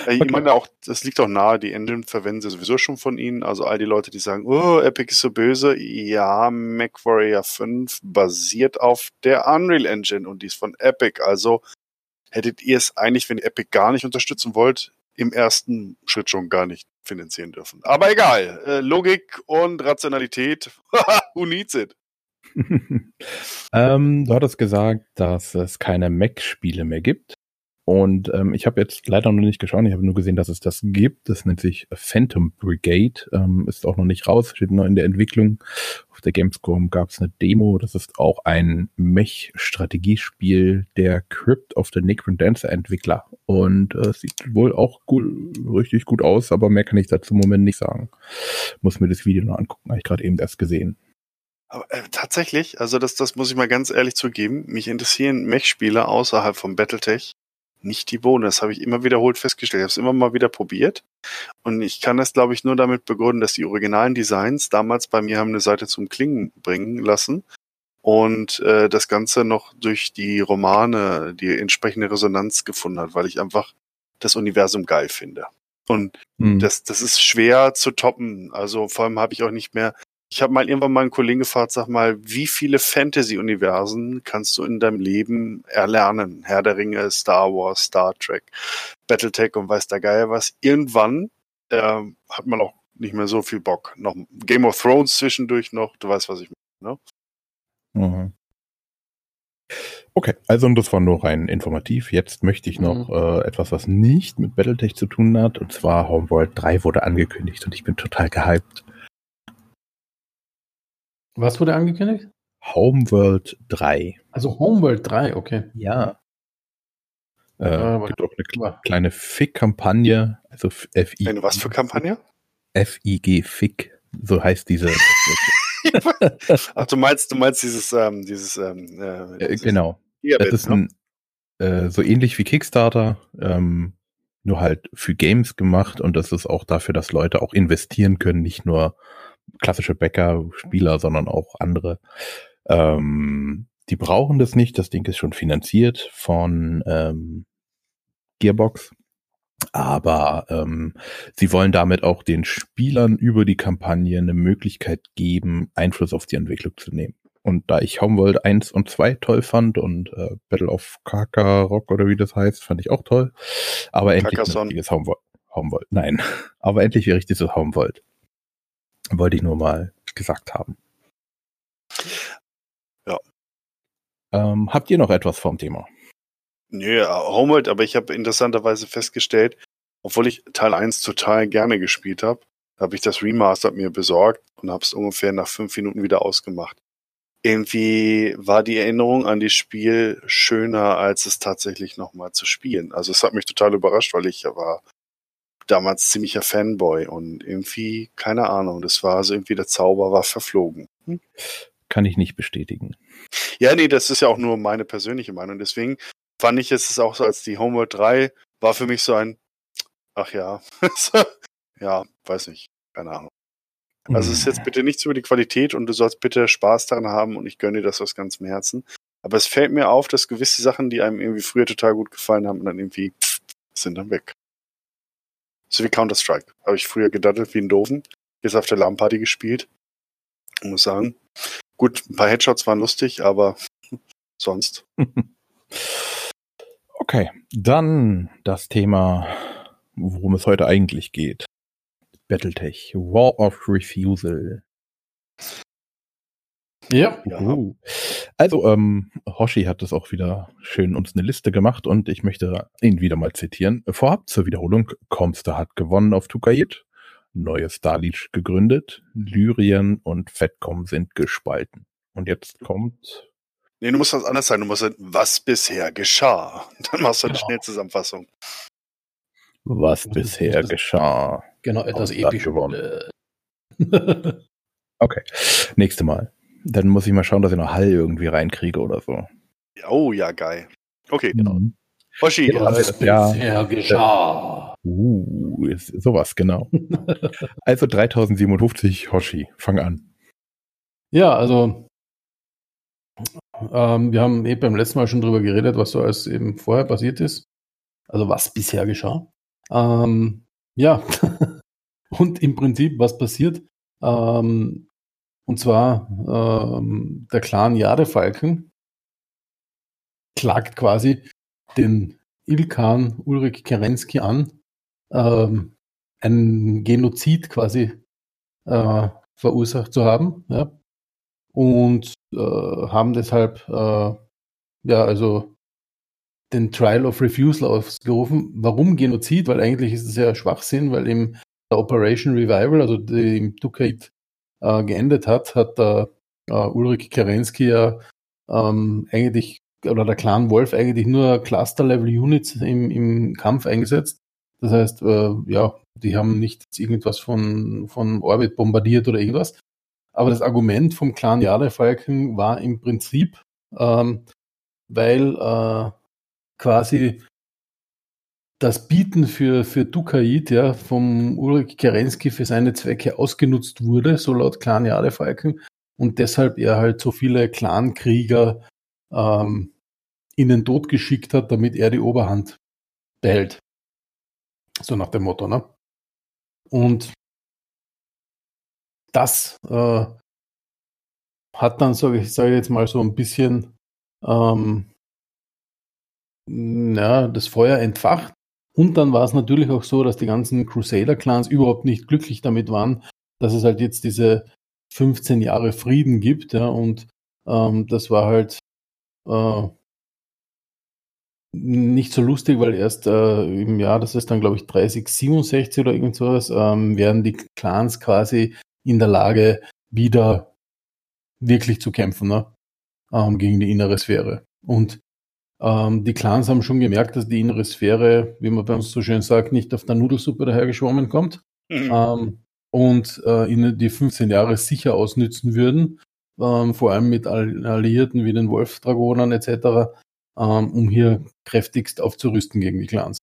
ich meine auch, das liegt auch nahe, die Engine verwenden sie sowieso schon von ihnen. Also all die Leute, die sagen, oh, Epic ist so böse. Ja, MacWarrior 5 basiert auf der Unreal Engine und die ist von Epic. Also hättet ihr es eigentlich, wenn ihr Epic gar nicht unterstützen wollt, im ersten Schritt schon gar nicht finanzieren dürfen. Aber egal. Äh, Logik und Rationalität. Who needs it? ähm, du hattest gesagt, dass es keine Mac-Spiele mehr gibt. Und ähm, ich habe jetzt leider noch nicht geschaut, ich habe nur gesehen, dass es das gibt. Das nennt sich Phantom Brigade, ähm, ist auch noch nicht raus, steht noch in der Entwicklung. Auf der Gamescom gab es eine Demo. Das ist auch ein Mech-Strategiespiel der Crypt of the Necron Dancer Entwickler. Und äh, sieht wohl auch gut, richtig gut aus, aber mehr kann ich dazu im Moment nicht sagen. Muss mir das Video noch angucken, habe ich gerade eben erst gesehen. Aber, äh, tatsächlich, also das, das muss ich mal ganz ehrlich zugeben, mich interessieren Mech-Spiele außerhalb von Battletech nicht die Bohne. Das habe ich immer wiederholt festgestellt. Ich habe es immer mal wieder probiert. Und ich kann das, glaube ich, nur damit begründen, dass die originalen Designs damals bei mir haben eine Seite zum Klingen bringen lassen. Und äh, das Ganze noch durch die Romane die entsprechende Resonanz gefunden hat, weil ich einfach das Universum geil finde. Und mhm. das, das ist schwer zu toppen. Also vor allem habe ich auch nicht mehr ich habe mal irgendwann mal einen Kollegen gefragt, sag mal, wie viele Fantasy-Universen kannst du in deinem Leben erlernen? Herr der Ringe, Star Wars, Star Trek, Battletech und weiß der Geier was. Irgendwann äh, hat man auch nicht mehr so viel Bock. Noch Game of Thrones zwischendurch noch, du weißt, was ich meine, ne? Mhm. Okay, also das war nur rein informativ. Jetzt möchte ich noch mhm. äh, etwas, was nicht mit Battletech zu tun hat. Und zwar Homeworld 3 wurde angekündigt und ich bin total gehypt. Was wurde angekündigt? Homeworld 3. Also Homeworld 3, okay. Ja. Äh, äh, gibt auch eine kleine Fick-Kampagne. Also FI. Eine was für Kampagne? FIG Fick. So heißt diese. Ach, du meinst, du meinst dieses, ähm, dieses, ähm, äh, dieses genau. Das ist ne? ein, äh, so ähnlich wie Kickstarter, ähm, nur halt für Games gemacht und das ist auch dafür, dass Leute auch investieren können, nicht nur klassische Bäcker-Spieler, sondern auch andere. Ähm, die brauchen das nicht. Das Ding ist schon finanziert von ähm, Gearbox. Aber ähm, sie wollen damit auch den Spielern über die Kampagne eine Möglichkeit geben, Einfluss auf die Entwicklung zu nehmen. Und da ich Homeworld 1 und 2 toll fand und äh, Battle of Kakarok oder wie das heißt, fand ich auch toll. Aber endlich ein richtiges Homeworld. Homeworld. Nein. Aber endlich ein richtiges Homeworld. Wollte ich nur mal gesagt haben. Ja. Ähm, habt ihr noch etwas vom Thema? Nö, Homeworld, aber ich habe interessanterweise festgestellt, obwohl ich Teil 1 total gerne gespielt habe, habe ich das Remastered mir besorgt und habe es ungefähr nach fünf Minuten wieder ausgemacht. Irgendwie war die Erinnerung an das Spiel schöner, als es tatsächlich nochmal zu spielen. Also es hat mich total überrascht, weil ich war damals ziemlicher Fanboy und irgendwie, keine Ahnung, das war so irgendwie der Zauber war verflogen. Hm? Kann ich nicht bestätigen. Ja, nee, das ist ja auch nur meine persönliche Meinung. Deswegen fand ich es auch so, als die Homeworld 3 war für mich so ein, ach ja, ja, weiß nicht, keine Ahnung. Also es ist jetzt hm. bitte nichts über die Qualität und du sollst bitte Spaß daran haben und ich gönne dir das aus ganzem Herzen. Aber es fällt mir auf, dass gewisse Sachen, die einem irgendwie früher total gut gefallen haben, dann irgendwie sind dann weg. So wie Counter-Strike. Habe ich früher gedattelt wie ein Doofen. Jetzt auf der LAN-Party gespielt. Ich muss sagen. Gut, ein paar Headshots waren lustig, aber sonst. Okay, dann das Thema, worum es heute eigentlich geht. Battletech, War of Refusal. Ja. Uh. Also, ähm, Hoshi hat es auch wieder schön uns eine Liste gemacht und ich möchte ihn wieder mal zitieren. Vorab zur Wiederholung. Comster hat gewonnen auf Tukayit. Neue Starleech gegründet. Lyrien und Fettcom sind gespalten. Und jetzt kommt. Nee, du musst das anders sein. Du musst sagen, was bisher geschah. Dann machst du eine genau. Schnellzusammenfassung. Was bisher geschah. Genau, etwas episch. Gewonnen. okay, nächste Mal. Dann muss ich mal schauen, dass ich noch Hall irgendwie reinkriege oder so. Oh ja, geil. Okay, genau. Mhm. Hoshi, genau, das ja, bisher geschah. Uh, ist sowas, genau. also 3057, Hoshi, fang an. Ja, also ähm, wir haben eh beim letzten Mal schon drüber geredet, was so alles eben vorher passiert ist. Also was bisher geschah. Ähm, ja, und im Prinzip, was passiert? Ähm, und zwar ähm, der Clan Jadefalken klagt quasi den Ilkan Ulrich Kerensky an, ähm, ein Genozid quasi äh, verursacht zu haben. Ja? Und äh, haben deshalb äh, ja also den Trial of Refusal ausgerufen. Warum Genozid? Weil eigentlich ist es ja Schwachsinn, weil im Operation Revival, also die im Dukat äh, geendet hat, hat äh, Ulrich Kerensky ja ähm, eigentlich oder der Clan Wolf eigentlich nur Cluster-Level-Units im, im Kampf eingesetzt. Das heißt, äh, ja, die haben nicht irgendwas von, von Orbit bombardiert oder irgendwas. Aber das Argument vom Clan Jade-Falken war im Prinzip, ähm, weil äh, quasi das Bieten für, für Dukaid ja, vom Ulrich Kerensky für seine Zwecke ausgenutzt wurde, so laut Clan Jadefalken, und deshalb er halt so viele Clankrieger ähm, in den Tod geschickt hat, damit er die Oberhand behält. So nach dem Motto, ne? Und das äh, hat dann, sage ich, sag ich jetzt mal, so ein bisschen ähm, ja, das Feuer entfacht. Und dann war es natürlich auch so, dass die ganzen Crusader-Clans überhaupt nicht glücklich damit waren, dass es halt jetzt diese 15 Jahre Frieden gibt. Ja, und ähm, das war halt äh, nicht so lustig, weil erst äh, im Jahr, das ist dann glaube ich 3067 oder irgend sowas, ähm, werden die Clans quasi in der Lage, wieder wirklich zu kämpfen ne? ähm, gegen die innere Sphäre. Und ähm, die Clans haben schon gemerkt, dass die innere Sphäre, wie man bei uns so schön sagt, nicht auf der Nudelsuppe dahergeschwommen kommt. Mhm. Ähm, und äh, ihnen die 15 Jahre sicher ausnützen würden, ähm, vor allem mit Alliierten wie den Wolf-Dragonern etc., ähm, um hier kräftigst aufzurüsten gegen die Clans.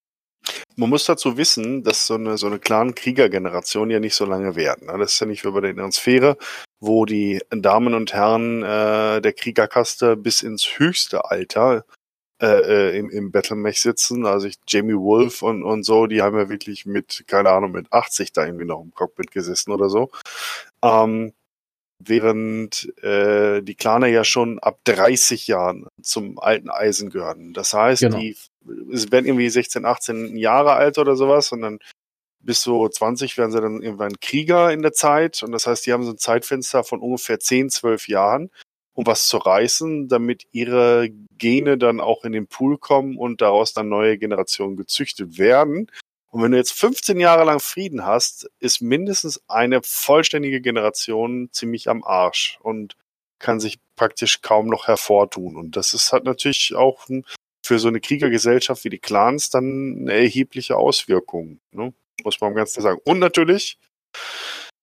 Man muss dazu wissen, dass so eine, so eine Clan-Krieger-Generation ja nicht so lange währt. Ne? Das ist ja nicht wie bei der inneren Sphäre, wo die Damen und Herren äh, der Kriegerkaste bis ins höchste Alter äh, äh im, im Battlemech sitzen. Also ich, Jamie Wolf und, und so, die haben ja wirklich mit, keine Ahnung, mit 80 da irgendwie noch im Cockpit gesessen oder so. Ähm, während äh, die Klaner ja schon ab 30 Jahren zum alten Eisen gehören. Das heißt, genau. die werden irgendwie 16, 18 Jahre alt oder sowas und dann bis so 20 werden sie dann irgendwann Krieger in der Zeit und das heißt, die haben so ein Zeitfenster von ungefähr 10, 12 Jahren, um was zu reißen, damit ihre Gene dann auch in den Pool kommen und daraus dann neue Generationen gezüchtet werden. Und wenn du jetzt 15 Jahre lang Frieden hast, ist mindestens eine vollständige Generation ziemlich am Arsch und kann sich praktisch kaum noch hervortun. Und das ist halt natürlich auch für so eine Kriegergesellschaft wie die Clans dann eine erhebliche Auswirkung, ne? muss man ganz klar sagen. Und natürlich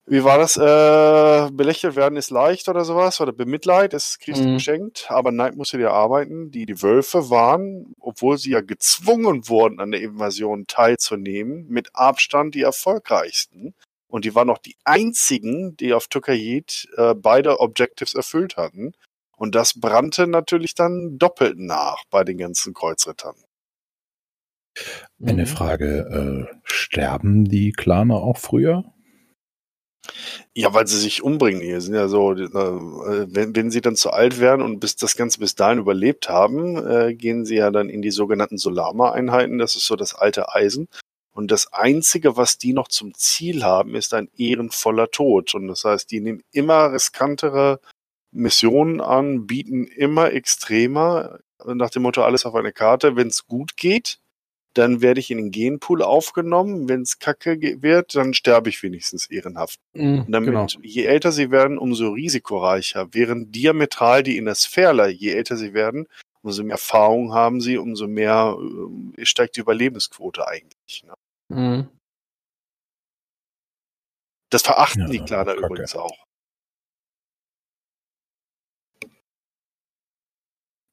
wie war das? Äh, belächelt werden ist leicht oder sowas oder Bemitleid ist kriegst du mhm. geschenkt, aber Neid musst du dir arbeiten. Die, die Wölfe waren, obwohl sie ja gezwungen wurden, an der Invasion teilzunehmen, mit Abstand die erfolgreichsten. Und die waren auch die einzigen, die auf Tukayit äh, beide Objectives erfüllt hatten. Und das brannte natürlich dann doppelt nach bei den ganzen Kreuzrittern. Eine mhm. Frage, äh, sterben die Klaner auch früher? Ja, weil sie sich umbringen hier. Sind ja so, äh, wenn, wenn sie dann zu alt werden und bis das Ganze bis dahin überlebt haben, äh, gehen sie ja dann in die sogenannten Solama-Einheiten. Das ist so das alte Eisen. Und das Einzige, was die noch zum Ziel haben, ist ein ehrenvoller Tod. Und das heißt, die nehmen immer riskantere Missionen an, bieten immer extremer, nach dem Motto alles auf eine Karte. Wenn es gut geht, dann werde ich in den Genpool aufgenommen. Wenn es kacke wird, dann sterbe ich wenigstens ehrenhaft. Mhm, damit, genau. je älter sie werden, umso risikoreicher. Während diametral die in der Sphäre, je älter sie werden, umso mehr Erfahrung haben sie, umso mehr äh, steigt die Überlebensquote eigentlich. Ne? Mhm. Das verachten ja, die Klader übrigens auch.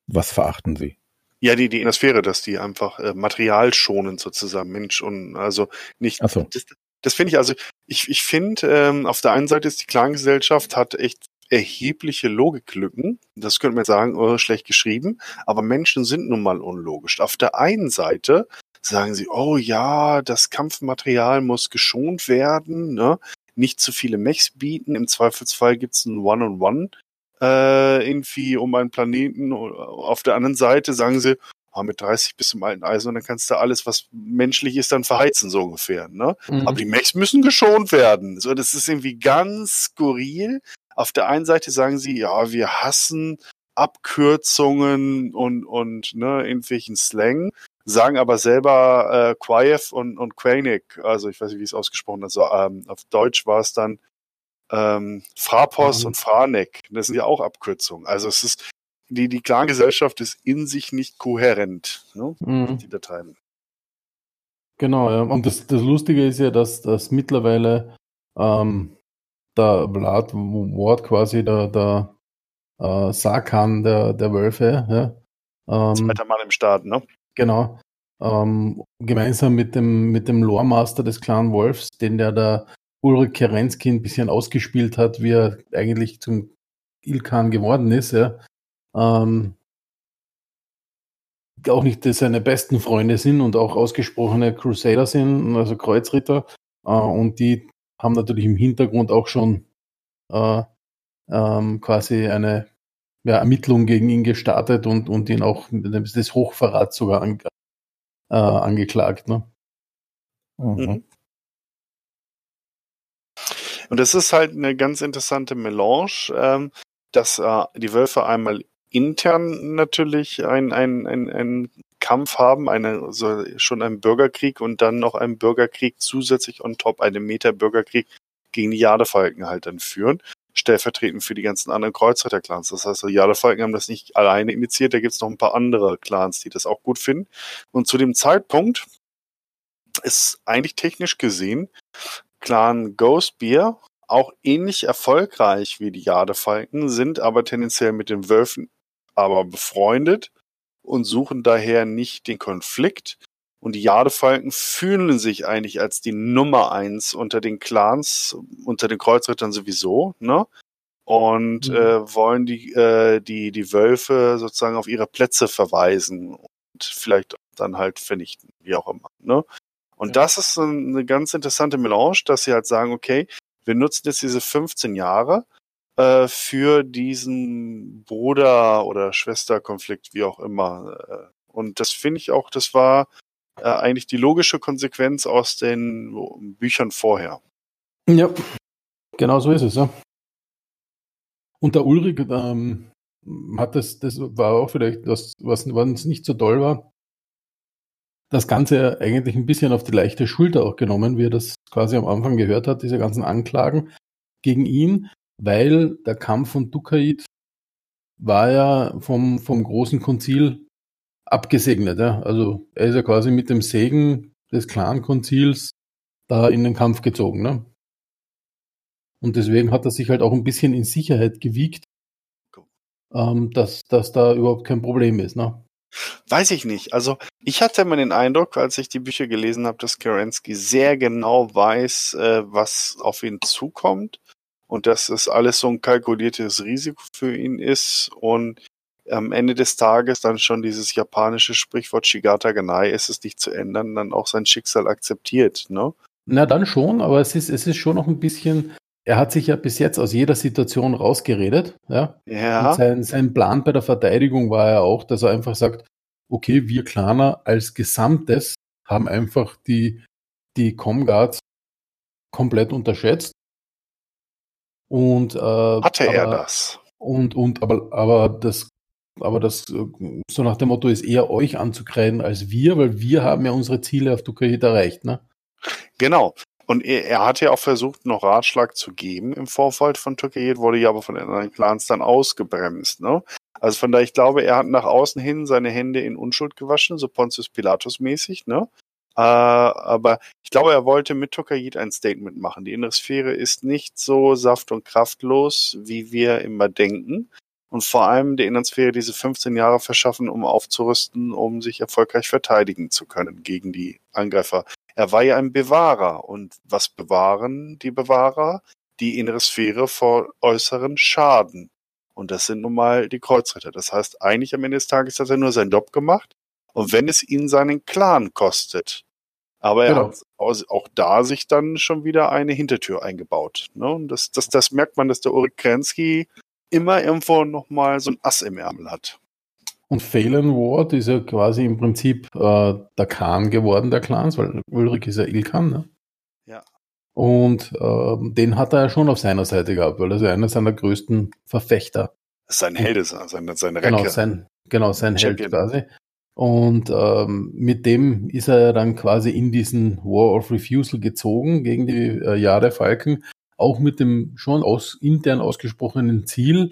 Was verachten sie? Ja, die, die in der Sphäre, dass die einfach äh, materialschonend sozusagen, Mensch und also nicht. Ach so. Das, das finde ich, also ich, ich finde, ähm, auf der einen Seite ist die Klanggesellschaft hat echt erhebliche Logiklücken. Das könnte man jetzt sagen, oh, schlecht geschrieben, aber Menschen sind nun mal unlogisch. Auf der einen Seite sagen sie, oh ja, das Kampfmaterial muss geschont werden, ne? nicht zu viele Mechs bieten. Im Zweifelsfall gibt's ein One-on-One äh, irgendwie um einen Planeten. Auf der anderen Seite sagen sie, oh, mit 30 bis zum alten Eisen und dann kannst du alles, was menschlich ist, dann verheizen, so ungefähr. Ne? Mhm. Aber die Mechs müssen geschont werden. So, das ist irgendwie ganz skurril. Auf der einen Seite sagen sie, ja, wir hassen Abkürzungen und, und ne, irgendwelchen Slang, sagen aber selber äh, Quayev und, und Quanik, also ich weiß nicht, wie es ausgesprochen ist, also, ähm, auf Deutsch war es dann ähm, Frapos Mhm. und Franek. Das sind ja auch Abkürzungen. Also es ist, die, die Clan-Gesellschaft ist in sich nicht kohärent, ne, Mhm. die Dateien. Genau, ja. Und das, das Lustige ist ja, dass, dass mittlerweile ähm, der Vlad Ward quasi der, der äh, Sarkan der, der Wölfe, ja, ähm, Zweiter Mann im Staat, ne? genau, ähm, gemeinsam mit dem, mit dem Loremaster des Clan Wolfs, den der der Ulrich Kerensky ein bisschen ausgespielt hat, wie er eigentlich zum Ilkan geworden ist, ja, ähm, auch nicht seine besten Freunde sind und auch ausgesprochene Crusader sind, also Kreuzritter. Äh, und die haben natürlich im Hintergrund auch schon äh, ähm, quasi eine ja, Ermittlung gegen ihn gestartet und, und ihn auch des Hochverrats sogar an, äh, angeklagt. Ne? Mhm. Und das ist halt eine ganz interessante Melange, ähm, dass äh, die Wölfe einmal intern natürlich ein, ein, ein, ein Kampf haben, eine, so schon einen Bürgerkrieg und dann noch einen Bürgerkrieg zusätzlich on top, einen Meter-Bürgerkrieg gegen die Jadefalken halt dann führen, stellvertretend für die ganzen anderen Kreuzritter-Clans. Das heißt, die Jadefalken haben das nicht alleine initiiert, da gibt es noch ein paar andere Clans, die das auch gut finden. Und zu dem Zeitpunkt ist eigentlich technisch gesehen Clan Ghostbear auch ähnlich erfolgreich wie die Jadefalken, sind aber tendenziell mit den Wölfen aber befreundet und suchen daher nicht den Konflikt. Und die Jadefalken fühlen sich eigentlich als die Nummer eins unter den Clans, unter den Kreuzrittern sowieso, ne? Und Mhm. äh, wollen die, äh, die, die Wölfe sozusagen auf ihre Plätze verweisen und vielleicht dann halt vernichten, wie auch immer, ne? Und Ja. das ist eine ganz interessante Melange, dass sie halt sagen, okay, wir nutzen jetzt diese 15 Jahre äh, für diesen Bruder- oder Schwesterkonflikt, wie auch immer. Äh, Und das finde ich auch, das war äh, eigentlich die logische Konsequenz aus den Büchern vorher. Ja, genau so ist es, ja. Und der Ulrich ähm, hat das, das war auch vielleicht das, was, was nicht so toll war, das Ganze eigentlich ein bisschen auf die leichte Schulter auch genommen, wie er das quasi am Anfang gehört hat, diese ganzen Anklagen gegen ihn, weil der Kampf von Dukaid war ja vom, vom großen Konzil abgesegnet. Ja? Also er ist ja quasi mit dem Segen des Clan-Konzils da in den Kampf gezogen. Ne? Und deswegen hat er sich halt auch ein bisschen in Sicherheit gewiegt, ähm, dass, dass da überhaupt kein Problem ist. Ne? Weiß ich nicht. Also ich hatte immer den Eindruck, als ich die Bücher gelesen habe, dass Kerensky sehr genau weiß, äh, was auf ihn zukommt und dass es alles so ein kalkuliertes Risiko für ihn ist und am Ende des Tages dann schon dieses japanische Sprichwort Shigata Ganai, ist es nicht zu ändern, dann auch sein Schicksal akzeptiert, ne? Na dann schon, aber es ist, es ist schon noch ein bisschen, er hat sich ja bis jetzt aus jeder Situation rausgeredet, ja. Ja. Und sein, sein Plan bei der Verteidigung war ja auch, dass er einfach sagt, okay, wir Klaner als Gesamtes haben einfach die, die Comguards komplett unterschätzt. Und, äh, Hatte er aber- das? Und, und, aber, aber das, aber das, so nach dem Motto ist eher euch anzukreiden als wir, weil wir haben ja unsere Ziele auf Dukkahit erreicht, ne? Genau. Und er, er hat ja auch versucht, noch Ratschlag zu geben im Vorfeld von Türkei, wurde ja aber von den anderen Clans dann ausgebremst. Ne? Also von daher, ich glaube, er hat nach außen hin seine Hände in Unschuld gewaschen, so Pontius Pilatus mäßig. Ne? Äh, aber ich glaube, er wollte mit Tokayid ein Statement machen. Die innere Sphäre ist nicht so saft- und kraftlos, wie wir immer denken. Und vor allem der inneren Sphäre diese 15 Jahre verschaffen, um aufzurüsten, um sich erfolgreich verteidigen zu können gegen die Angreifer. Er war ja ein Bewahrer. Und was bewahren die Bewahrer? die innere Sphäre vor äußeren Schaden. Und das sind nun mal die Kreuzritter. Das heißt, eigentlich am Ende des Tages hat er nur seinen Job gemacht. Und wenn es ihn seinen Clan kostet. Aber er Genau. hat auch da sich dann schon wieder eine Hintertür eingebaut. Ne? Und das, das, das merkt man, dass der Ulrich Krensky immer irgendwo nochmal so ein Ass im Ärmel hat. Und Phelan Ward ist ja quasi im Prinzip äh, der Khan geworden der Clans, weil Ulrich ist ja Ilkan, ne? Ja. Und ähm, den hat er ja schon auf seiner Seite gehabt, weil er ist ja einer seiner größten Verfechter. Ist sein Held, seine, seine Genau, Recke. sein, genau, sein Held quasi. Und ähm, mit dem ist er ja dann quasi in diesen War of Refusal gezogen gegen die äh, Jade Falken, auch mit dem schon aus, intern ausgesprochenen Ziel,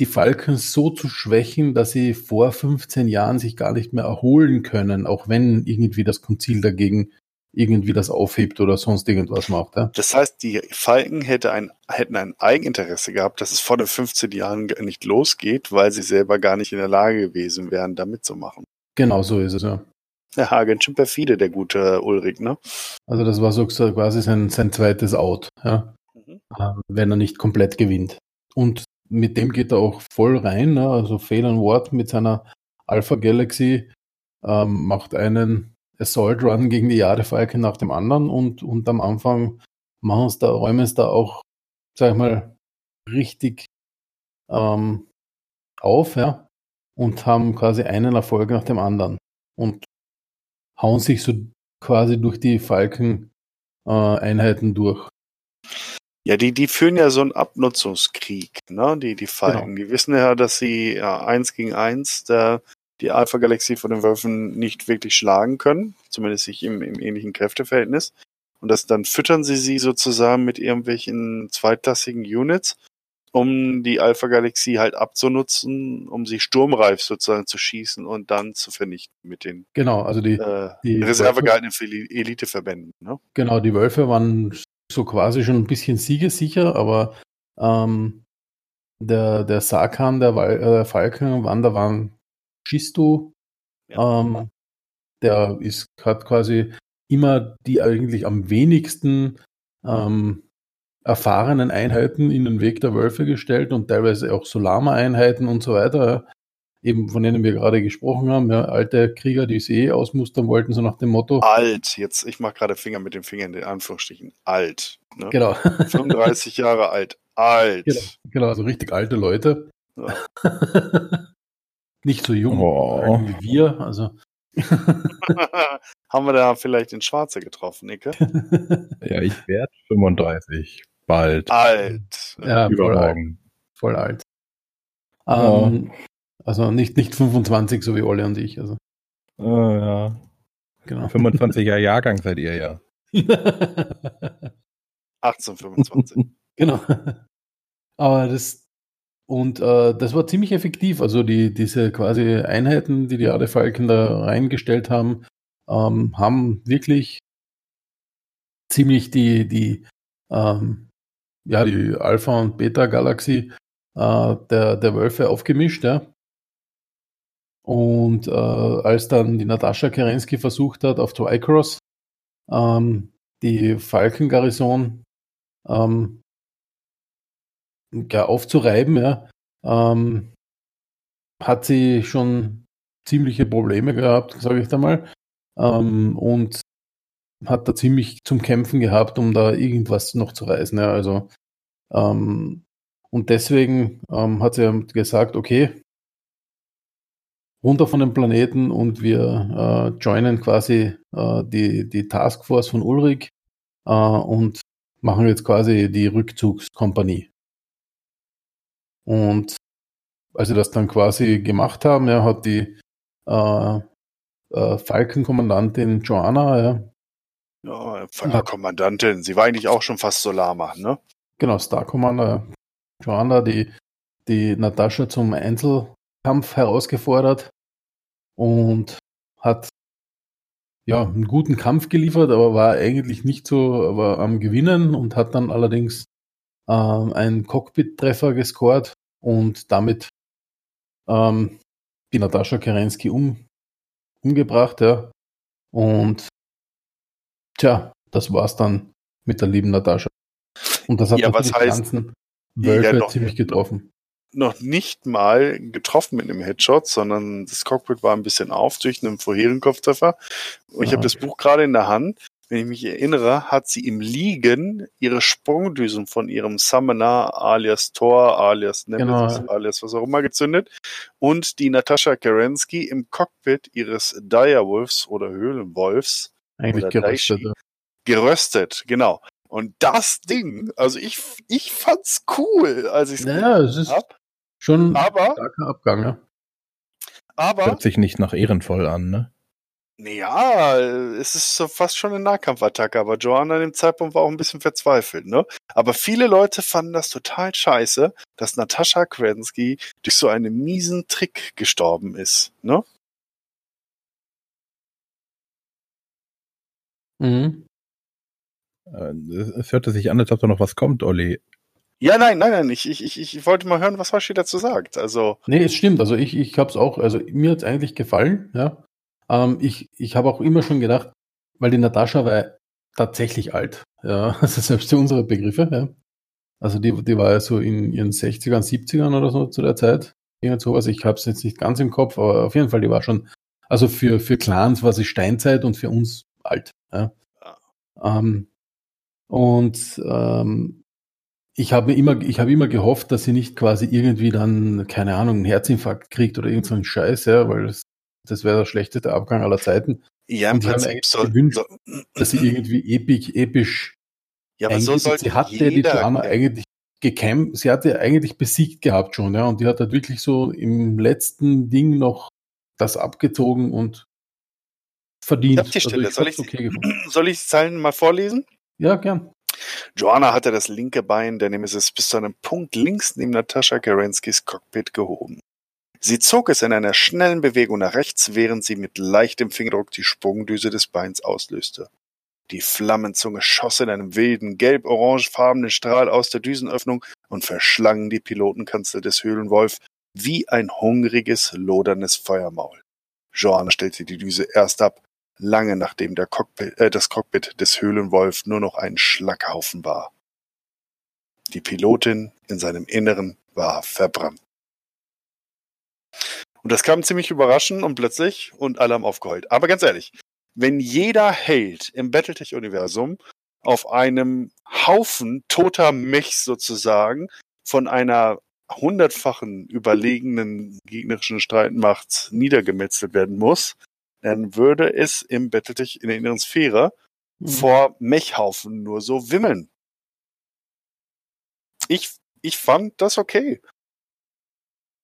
die Falken so zu schwächen, dass sie vor 15 Jahren sich gar nicht mehr erholen können, auch wenn irgendwie das Konzil dagegen irgendwie das aufhebt oder sonst irgendwas macht. Ja? Das heißt, die Falken hätte ein, hätten ein Eigeninteresse gehabt, dass es vor den 15 Jahren nicht losgeht, weil sie selber gar nicht in der Lage gewesen wären, da mitzumachen. Genau so ist es, ja. Ja, ganz schön perfide, der gute Ulrich, ne? Also das war so quasi sein, sein zweites Out, ja. Mhm. ähm, wenn er nicht komplett gewinnt. Und mit dem geht er auch voll rein. Ne? Also Phelan Ward mit seiner Alpha Galaxy ähm, macht einen Assault Run gegen die Jadefalke nach dem anderen und, und am Anfang machen es da, räumen es da auch, sag ich mal, richtig ähm, auf, ja, und haben quasi einen Erfolg nach dem anderen und hauen sich so quasi durch die Falken äh, Einheiten durch. Ja, die, die führen ja so einen Abnutzungskrieg, ne? Die, die Falken. Genau. Die wissen ja, dass sie ja, eins gegen eins der, die Alpha-Galaxie von den Wölfen nicht wirklich schlagen können, zumindest nicht im, im ähnlichen Kräfteverhältnis. Und das dann füttern sie sie sozusagen mit irgendwelchen zweitklassigen Units, um die Alpha-Galaxie halt abzunutzen, um sie sturmreif sozusagen zu schießen und dann zu vernichten mit den Genau, also die, äh, die Reserve Wölfe- gehaltenen Eli- Eliteverbänden. Ne? Genau, die Wölfe waren so quasi schon ein bisschen siegesicher, aber ähm, der, der Sarkan, der äh, Falken, Wander waren Shistu, Ja. ähm, der ist, hat quasi immer die eigentlich am wenigsten ähm, erfahrenen Einheiten in den Weg der Wölfe gestellt und teilweise auch Solama-Einheiten und so weiter. Eben von denen wir gerade gesprochen haben, ja, alte Krieger, die sie eh ausmustern wollten, so nach dem Motto. Alt, jetzt, ich mache gerade Finger mit dem Finger in den Anführungsstrichen. Alt. Ne? Genau. 35 Jahre alt. Alt. Genau, genau, also richtig alte Leute. Ja. Nicht so jung Oh. wie wir. Also Haben wir da vielleicht den Schwarze getroffen, Icke? Ja, ich werde 35. Bald. Alt. ja, voll alt. Voll alt. Ähm, also nicht, nicht 25, so wie Olle und ich. Also, Ah, ja. genau. 25er Jahrgang seid ihr ja. 1825. genau. Aber das und äh, das war ziemlich effektiv. Also die, diese quasi Einheiten, die die Adefalken da reingestellt haben, ähm, haben wirklich ziemlich die, die, ähm, ja, die Alpha- und Beta-Galaxie äh, der, der Wölfe aufgemischt, ja. Und äh, als dann die Natascha Kerensky versucht hat, auf Twycross ähm, die Falkengarnison ähm, ja, aufzureiben, ja, ähm, hat sie schon ziemliche Probleme gehabt, sage ich da mal, ähm, und hat da ziemlich zum Kämpfen gehabt, um da irgendwas noch zu reißen. Ja, also ähm, und deswegen ähm, hat sie gesagt, okay, runter von dem Planeten und wir äh, joinen quasi äh, die, die Taskforce von Ulrich äh, und machen jetzt quasi die Rückzugskompanie. Und als sie das dann quasi gemacht haben, ja, hat die äh, äh, Falkenkommandantin Joanna, ja, Ja, von der Kommandantin. Sie war eigentlich auch schon fast Solama, ne? genau, Star Commander Joanna, die, die Natascha zum Einzelkampf herausgefordert und hat ja einen guten Kampf geliefert, aber war eigentlich nicht so aber am Gewinnen und hat dann allerdings ähm, einen Cockpit-Treffer gescored und damit ähm, die Natascha Kerensky um, umgebracht, ja. Und tja, das war's dann mit der lieben Natascha. Und das hat Ja, natürlich was die heißt- ganzen Ja, Wölfe noch- ziemlich getroffen. Noch nicht mal getroffen mit einem Headshot, sondern das Cockpit war ein bisschen auf durch einen vorherigen Kopftreffer. Und ich Ah, habe das Buch gerade in der Hand. Wenn ich mich erinnere, hat sie im Liegen ihre Sprungdüsen von ihrem Summoner alias Thor, alias Nemesis, Genau. alias was auch immer gezündet und die Natascha Kerensky im Cockpit ihres Direwolves oder Höhlenwolfs Eigentlich Oder geröstet. Daishi. geröstet, genau. Und das Ding, also ich, ich fand's cool, als ich es Naja, es ist hab, schon ein aber, starker Abgang, ja. aber Hört sich nicht nach ehrenvoll an, ne? Ja, es ist so fast schon eine Nahkampfattacke, aber Joanna an dem Zeitpunkt war auch ein bisschen verzweifelt, ne? Aber viele Leute fanden das total scheiße, dass Natascha Krensky durch so einen miesen Trick gestorben ist, ne? Mhm. Äh, Es es hörte sich an, als ob da noch was kommt, Olli. Ja, nein, nein, nein, ich, ich, ich, wollte mal hören, was Hoshi dazu sagt. Also, Nee, es stimmt. Also ich, ich habe es auch, also mir hat es eigentlich gefallen, ja. Ähm, ich ich habe auch immer schon gedacht, weil die Natascha war tatsächlich alt, ja. Also selbst für unsere Begriffe, ja. Also die, die war ja so in ihren 60ern, 70ern oder so zu der Zeit. Irgend sowas. Ich habe es jetzt nicht ganz im Kopf, aber auf jeden Fall, die war schon, also für, für Clans war sie Steinzeit und für uns alt. Ja. Ähm, und ähm, ich habe mir immer, ich habe immer gehofft, dass sie nicht quasi irgendwie dann, keine Ahnung, einen Herzinfarkt kriegt oder irgend so Scheiß, ja, weil das, das wäre der schlechteste Abgang aller Zeiten, ja, im die Prinzip soll, gewünscht, so, dass sie irgendwie episch, episch ja, aber so sollte sie hatte die jeder Joanna kennen. eigentlich gekämpft, sie hatte eigentlich besiegt gehabt schon, ja, und die hat halt wirklich so im letzten Ding noch das abgezogen und verdient. Ich die Stelle. ich Soll ich- okay. Soll ich die Zeilen mal vorlesen? Ja, gern. Joanna hatte das linke Bein der Nemesis bis zu einem Punkt links neben Natascha Kerenskys Cockpit gehoben. Sie zog es in einer schnellen Bewegung nach rechts, während sie mit leichtem Fingerdruck die Sprungdüse des Beins auslöste. Die Flammenzunge schoss in einem wilden, gelb-orangefarbenen Strahl aus der Düsenöffnung und verschlang die Pilotenkanzel des Höhlenwolf wie ein hungriges, loderndes Feuermaul. Joanna stellte die Düse erst ab, lange nachdem der Cockpit, äh, das Cockpit des Höhlenwolf nur noch ein Schlackhaufen war. Die Pilotin in seinem Inneren war verbrannt. Und das kam ziemlich überraschend und plötzlich und alle haben aufgeheult. Aber ganz ehrlich, wenn jeder Held im Battletech-Universum auf einem Haufen toter Mechs sozusagen von einer hundertfachen überlegenen gegnerischen Streitmacht niedergemetzelt werden muss, dann würde es im Battletech in der inneren Sphäre Mhm. vor Mechhaufen nur so wimmeln. Ich, ich fand das okay.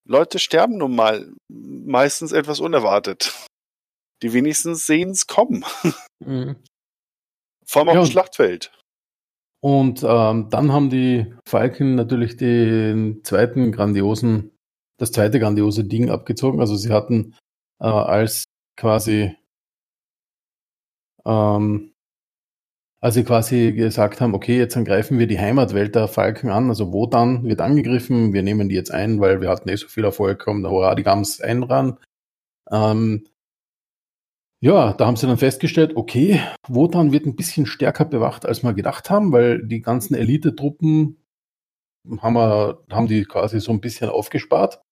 Leute sterben nun mal meistens etwas unerwartet. Die wenigstens sehen es kommen. Mhm. Vor allem auf Ja, dem und- Schlachtfeld. Und ähm, dann haben die Falken natürlich den zweiten grandiosen, das zweite grandiose Ding abgezogen. Also sie hatten äh, als quasi, ähm, als sie quasi gesagt haben, okay, jetzt greifen wir die Heimatwelt der Falken an, also Wotan wird angegriffen, wir nehmen die jetzt ein, weil wir hatten eh so viel Erfolg, kommen da hurra, die Gams einran. Ähm, ja, da haben sie dann festgestellt, okay, Wotan wird ein bisschen stärker bewacht, als wir gedacht haben, weil die ganzen Elite-Truppen haben, haben die quasi so ein bisschen aufgespart.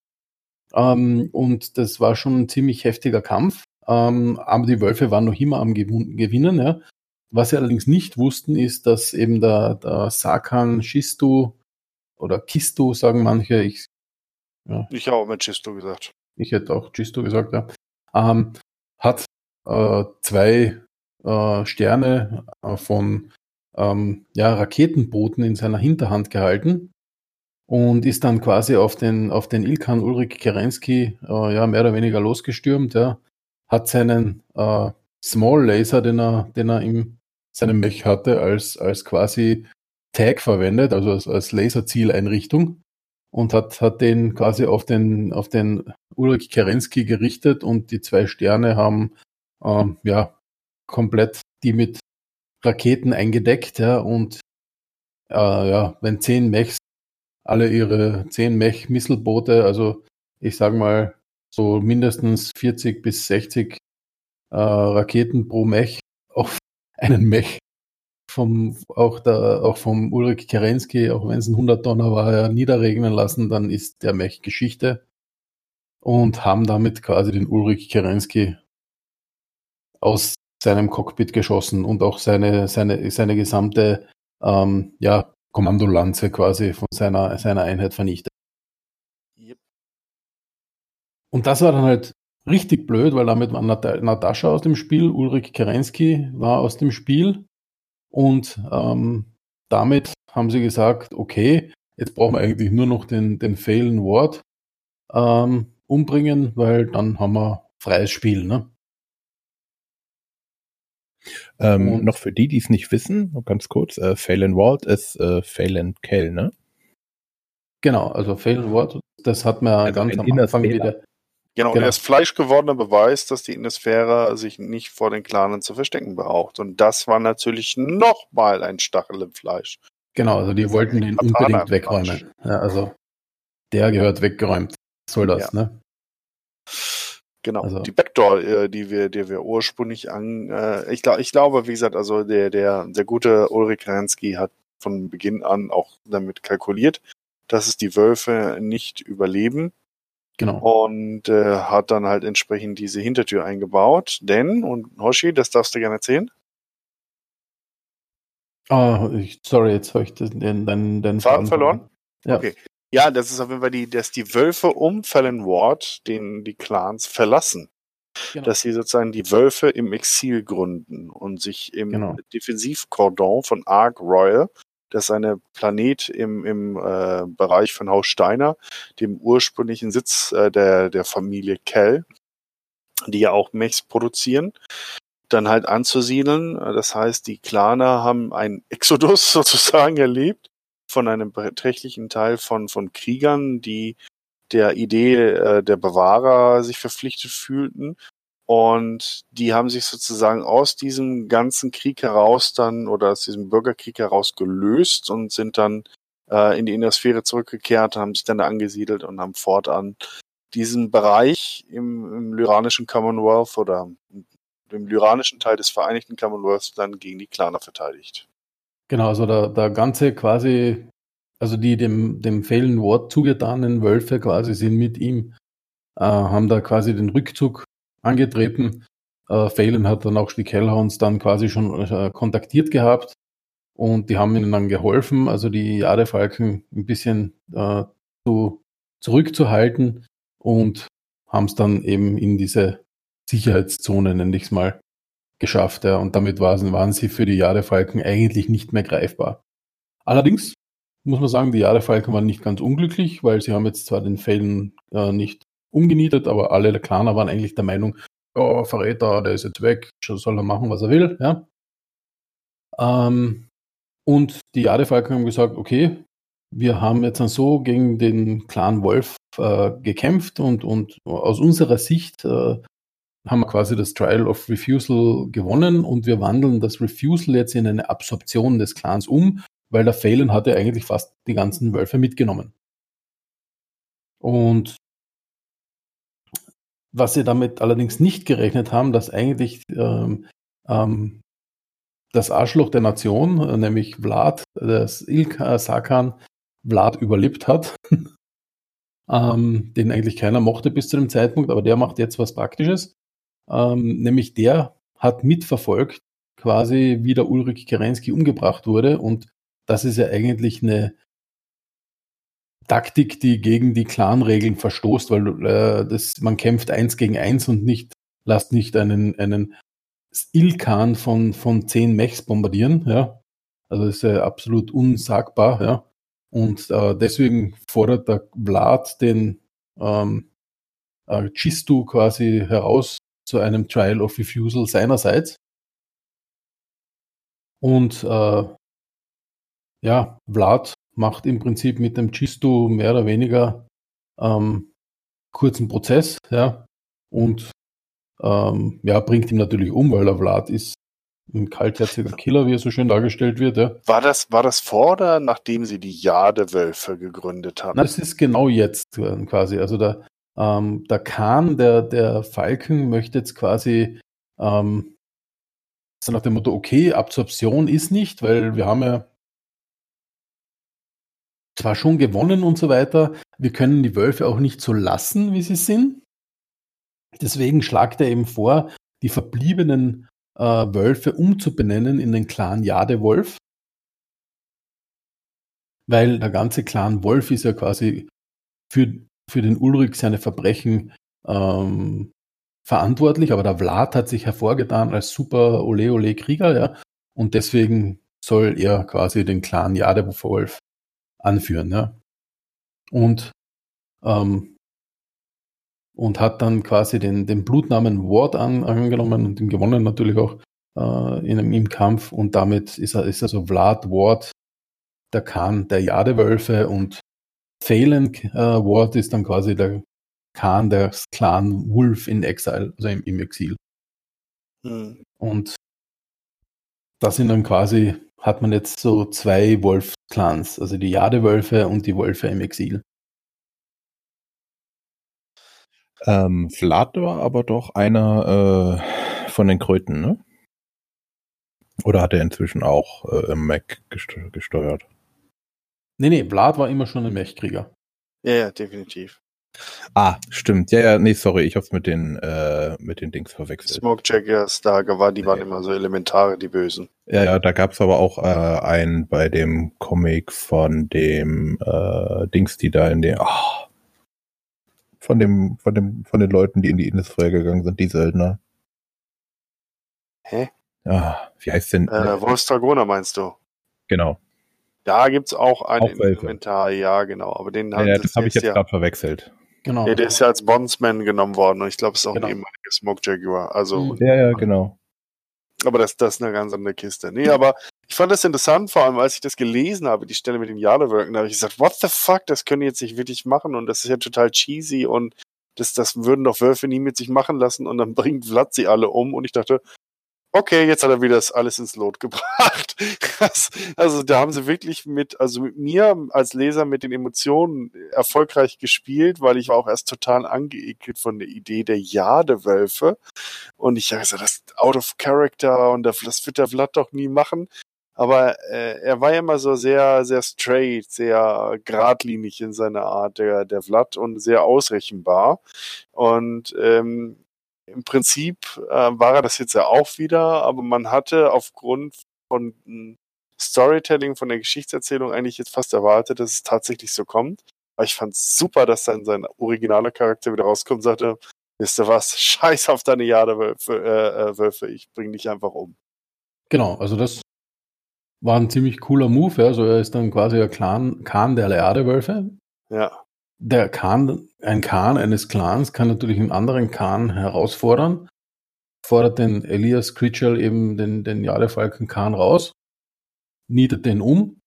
Ähm, und das war schon ein ziemlich heftiger Kampf. Ähm, aber die Wölfe waren noch immer am Gewinnen. Ja. Was sie allerdings nicht wussten, ist, dass eben der, der Sakan Shistu oder Kistu, sagen manche, ich, Ich habe auch mit Chisto gesagt. ich hätte auch Chisto gesagt, ja, ähm, hat äh, zwei äh, Sterne äh, von ähm, ja, Raketenbooten in seiner Hinterhand gehalten und ist dann quasi auf den, auf den Ilkan Ulrich Kerensky äh, ja, mehr oder weniger losgestürmt. Ja. Hat seinen äh, Small Laser, den er, den er in seinem Mech hatte, als, als quasi Tag verwendet, also als, als Laserzieleinrichtung und hat, hat den quasi auf den, auf den Ulrich Kerensky gerichtet und die zwei Sterne haben ähm, ja komplett die mit Raketen eingedeckt, ja, und äh, ja, wenn zehn Mechs alle ihre zehn Mech-Misselboote, also ich sag mal so mindestens 40 bis 60 äh, Raketen pro Mech auf einen Mech vom, auch, der, auch vom Ulrich Kerensky, auch wenn es ein 100 Donner war, ja, niederregnen lassen, dann ist der Mech Geschichte. Und haben damit quasi den Ulrich Kerensky aus seinem Cockpit geschossen und auch seine, seine, seine gesamte ähm, ja, Kommandolanze quasi von seiner, seiner Einheit vernichtet. Und das war dann halt richtig blöd, weil damit war Nat Natascha aus dem Spiel, Ulrich Kerensky war aus dem Spiel und ähm, damit haben sie gesagt, okay, jetzt brauchen wir eigentlich nur noch den, den Phelan Ward ähm, umbringen, weil dann haben wir freies Spiel. Ne? Ähm, noch für die, die es nicht wissen, ganz kurz, äh, Phelan Walt ist äh, Phelan Kell, ne? Genau, also Phelan Ward, das hat man Also ganz am Anfang wieder. Genau, und Genau. er ist fleischgewordener Beweis, dass die Innisphäre sich nicht vor den Clanen zu verstecken braucht. Und das war natürlich nochmal ein Stachel im Fleisch. Genau, also die Das wollten den unbedingt wegräumen. Ja, also der gehört weggeräumt. Was soll das, ne? Genau. Also- Die Backdoor, äh, die wir, die wir ursprünglich an, äh, ich, glaub, ich glaube, wie gesagt, also der, der, der gute Ulrich Kerensky hat von Beginn an auch damit kalkuliert, dass es die Wölfe nicht überleben Genau. und äh, hat dann halt entsprechend diese Hintertür eingebaut. Denn, und Hoshi, das darfst du gerne erzählen, Ah, ich, sorry, jetzt habe ich den, den, den, den Faden verloren? Ja. Okay. Ja, das ist auf jeden Fall die, dass die Wölfe um Fallon Ward, den die Clans verlassen. Genau. Dass sie sozusagen die Wölfe im Exil gründen und sich im Genau. Defensivkordon von Ark Royal, das ist eine Planet im, im äh, Bereich von Haus Steiner, dem ursprünglichen Sitz äh, der, der Familie Kell, die ja auch Mechs produzieren, dann halt anzusiedeln. Das heißt, die Klaner haben einen Exodus sozusagen erlebt von einem beträchtlichen Teil von, von Kriegern, die der Idee äh, der Bewahrer sich verpflichtet fühlten. Und die haben sich sozusagen aus diesem ganzen Krieg heraus dann oder aus diesem Bürgerkrieg heraus gelöst und sind dann äh, in die Innersphäre zurückgekehrt, haben sich dann da angesiedelt und haben fortan diesen Bereich im, im lyranischen Commonwealth oder im lyranischen Teil des Vereinigten Commonwealths dann gegen die Klaner verteidigt. Genau, also der, der ganze quasi, also die dem, dem Phelan Ward zugetanen Wölfe quasi sind mit ihm, äh, haben da quasi den Rückzug angetreten. Äh, Phelan hat dann auch die Kellhounds dann quasi schon äh, kontaktiert gehabt und die haben ihnen dann geholfen, also die Jadefalken ein bisschen äh, zu, zurückzuhalten und haben es dann eben in diese Sicherheitszone, nenne ich es mal, geschafft. Ja. Und damit waren, sie für die Jadefalken eigentlich nicht mehr greifbar. Allerdings muss man sagen, die Jadefalken waren nicht ganz unglücklich, weil sie haben jetzt zwar den Felden äh, nicht umgenietet, aber alle der Klaner waren eigentlich der Meinung, oh, Verräter, der ist jetzt weg, soll er machen, was er will. Ja. Ähm, und die Jadefalken haben gesagt, okay, wir haben jetzt dann so gegen den Clan Wolf äh, gekämpft und, und aus unserer Sicht äh, haben wir quasi das Trial of Refusal gewonnen und wir wandeln das Refusal jetzt in eine Absorption des Clans um, weil der Phelan hatte eigentlich fast die ganzen Wölfe mitgenommen. Und was sie damit allerdings nicht gerechnet haben, dass eigentlich ähm, ähm, das Arschloch der Nation, äh, nämlich Vlad, das Ilka Sakan, Vlad überlebt hat, ähm, den eigentlich keiner mochte bis zu dem Zeitpunkt, aber der macht jetzt was Praktisches. Ähm, nämlich der hat mitverfolgt, quasi wie der Ulrich Kerensky umgebracht wurde. Und das ist ja eigentlich eine Taktik, die gegen die Clan-Regeln verstoßt, weil äh, das, man kämpft eins gegen eins und nicht, lasst nicht einen, einen Ilkan von, von zehn Mechs bombardieren, ja. Also ist ja absolut unsagbar, ja. Und äh, deswegen fordert der Vlad den ähm, äh, Chistu quasi heraus zu einem Trial of Refusal seinerseits. Und äh, ja, Vlad macht im Prinzip mit dem Chistu mehr oder weniger ähm, kurzen Prozess, ja, und ähm, ja, bringt ihn natürlich um, weil der Vlad ist ein kaltherziger Killer, wie er so schön dargestellt wird, ja. War das, war das vor oder nachdem sie die Jadewölfe gegründet haben? Na, das ist genau jetzt äh, quasi. Also der, ähm, der Khan, der, der Falken, möchte jetzt quasi ähm, so nach dem Motto, okay, Absorption ist nicht, weil wir haben ja zwar schon gewonnen und so weiter, wir können die Wölfe auch nicht so lassen, wie sie sind. Deswegen schlagt er eben vor, die verbliebenen äh, Wölfe umzubenennen in den Clan Jadewolf. Weil der ganze Clan Wolf ist ja quasi für, für den Ulrich seine Verbrechen ähm, verantwortlich, aber der Vlad hat sich hervorgetan als super Ole Ole Krieger, ja. Und deswegen soll er quasi den Clan Jadewolf anführen, ja. Und ähm, und hat dann quasi den, den Blutnamen Ward an, angenommen und ihn gewonnen natürlich auch äh, in, im Kampf und damit ist er, ist er so Vlad Ward, der Khan der Jadewölfe und Phelan äh, Ward ist dann quasi der Khan des Clan Wolf in Exile, also im, im Exil. Mhm. Und das sind dann quasi, hat man jetzt so zwei Wolf-Clans, also die Jadewölfe und die Wölfe im Exil. Ähm, Vlad war aber doch einer äh, von den Kröten, ne? Oder hat er inzwischen auch äh, im Mac gesteuert? Nee, nee, Vlad war immer schon ein Mechkrieger. Ja, ja, definitiv. Ah, stimmt. Ja, ja, nee, sorry, ich hab's mit den, äh, mit den Dings verwechselt. Smoke Jaggers, da war, die waren ja. immer so Elementare, die Bösen. Ja, ja, da gab's aber auch äh, einen bei dem Comic von dem äh, Dings, die da in den, oh, von dem, von dem, von den Leuten, die in die Industrie gegangen sind, die Söldner. Hä? Ah, wie heißt denn? Äh, Wolfs Dragoner meinst du? Genau. Da gibt's auch einen auch Inventar, ja, genau. Aber den ja, ja, das habe ich jetzt ja, gerade verwechselt. Genau. Ja, der ist ja als Bondsman genommen worden und ich glaube, es ist auch genau. ein ehemaliger Smoke Jaguar. Also, mhm. ja, ja, genau. Aber das, das ist eine ganz andere Kiste. Nee, aber ich fand das interessant, vor allem als ich das gelesen habe, die Stelle mit den Jadewölken, da habe ich gesagt, what the fuck, das können die jetzt nicht wirklich machen und das ist ja total cheesy und das, das würden doch Wölfe nie mit sich machen lassen und dann bringt Vlad sie alle um und ich dachte, okay, jetzt hat er wieder das alles ins Lot gebracht. also da haben sie wirklich mit, also mit mir als Leser mit den Emotionen erfolgreich gespielt, weil ich war auch erst total angeekelt von der Idee der Jadewölfe. Und ich habe gesagt, das ist out of character und das wird der Vlad doch nie machen. Aber äh, er war ja immer so sehr, sehr straight, sehr geradlinig in seiner Art, der, der Vlad, und sehr ausrechenbar. Und ähm, im Prinzip äh, war er das jetzt ja auch wieder, aber man hatte aufgrund von hm, Storytelling, von der Geschichtserzählung eigentlich jetzt fast erwartet, dass es tatsächlich so kommt. Aber ich fand super, dass dann sein originaler Charakter wieder rauskommt und sagte, wisst ihr was, scheiß auf deine Jadewölfe, äh, äh, Wölfe, ich bring dich einfach um. Genau, also das war ein ziemlich cooler Move, ja. Also er ist dann quasi der Clan, Khan der Jadewölfe. Ja der Khan, ein Khan eines Clans kann natürlich einen anderen Khan herausfordern, fordert den Elias Critchell eben den, den Jadefalken Khan raus, nietet den um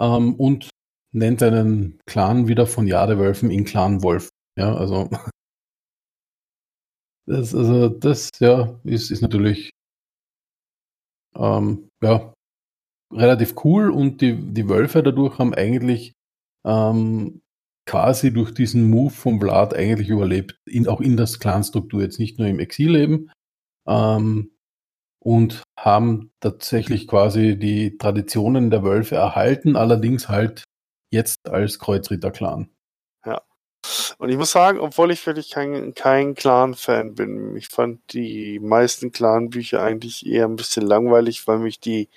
ähm, und nennt seinen Clan wieder von Jadewölfen in Clan Wolf. Ja, also das, also das ja, ist, ist natürlich ähm, ja, relativ cool und die, die Wölfe dadurch haben eigentlich ähm, quasi durch diesen Move vom Vlad eigentlich überlebt, in, auch in der Clanstruktur, jetzt nicht nur im Exilleben. Ähm, und haben tatsächlich quasi die Traditionen der Wölfe erhalten, allerdings halt jetzt als Kreuzritter-Clan. Ja. Und ich muss sagen, obwohl ich wirklich kein, kein Clan-Fan bin, ich fand die meisten Clan-Bücher eigentlich eher ein bisschen langweilig, weil mich die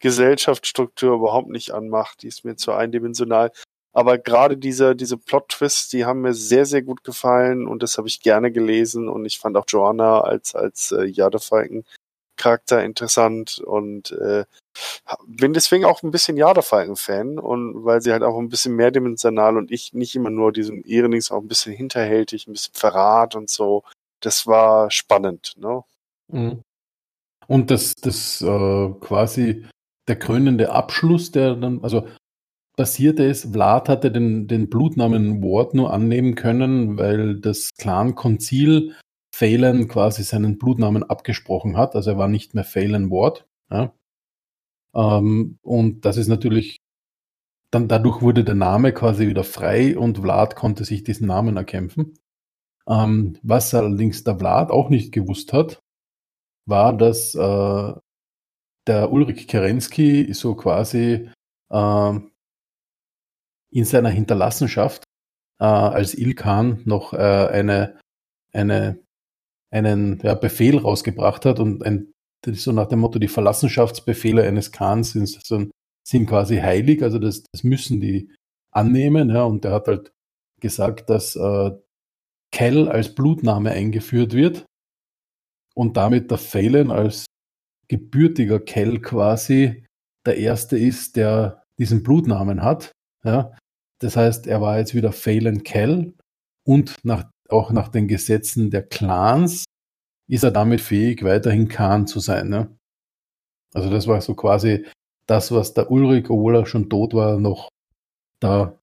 Gesellschaftsstruktur überhaupt nicht anmacht. Die ist mir zu eindimensional. Aber gerade diese, diese Plot-Twists, die haben mir sehr, sehr gut gefallen und das habe ich gerne gelesen und ich fand auch Joanna als, als äh, Jadefalken Charakter interessant und äh, bin deswegen auch ein bisschen Jadefalken-Fan und weil sie halt auch ein bisschen mehrdimensional und ich nicht immer nur diesen Ehrenings auch ein bisschen hinterhältig, ein bisschen Verrat und so. Das war spannend, ne? Mhm. Und das, das äh, quasi der krönende Abschluss, der dann, also passierte ist, Vlad hatte den, den Blutnamen Ward nur annehmen können, weil das Clan-Konzil Phelan quasi seinen Blutnamen abgesprochen hat. Also er war nicht mehr Phelan Ward. Ja. Ähm, und das ist natürlich, dann dadurch wurde der Name quasi wieder frei und Vlad konnte sich diesen Namen erkämpfen. Ähm, was allerdings der Vlad auch nicht gewusst hat, war, dass äh, der Ulrich Kerensky so quasi äh, in seiner Hinterlassenschaft äh, als Ilkan noch äh, eine, eine, einen ja, Befehl rausgebracht hat und ein, so nach dem Motto, die Verlassenschaftsbefehle eines Khans sind, sind quasi heilig, also das, das müssen die annehmen. Ja, und der hat halt gesagt, dass äh, Kell als Blutname eingeführt wird und damit der Phelan als gebürtiger Kell quasi der erste ist, der diesen Blutnamen hat. Ja. Das heißt, er war jetzt wieder Phelan Kell und nach, auch nach den Gesetzen der Clans ist er damit fähig, weiterhin Khan zu sein. Ne? Also das war so quasi das, was der Ulrich, obwohl er schon tot war, noch da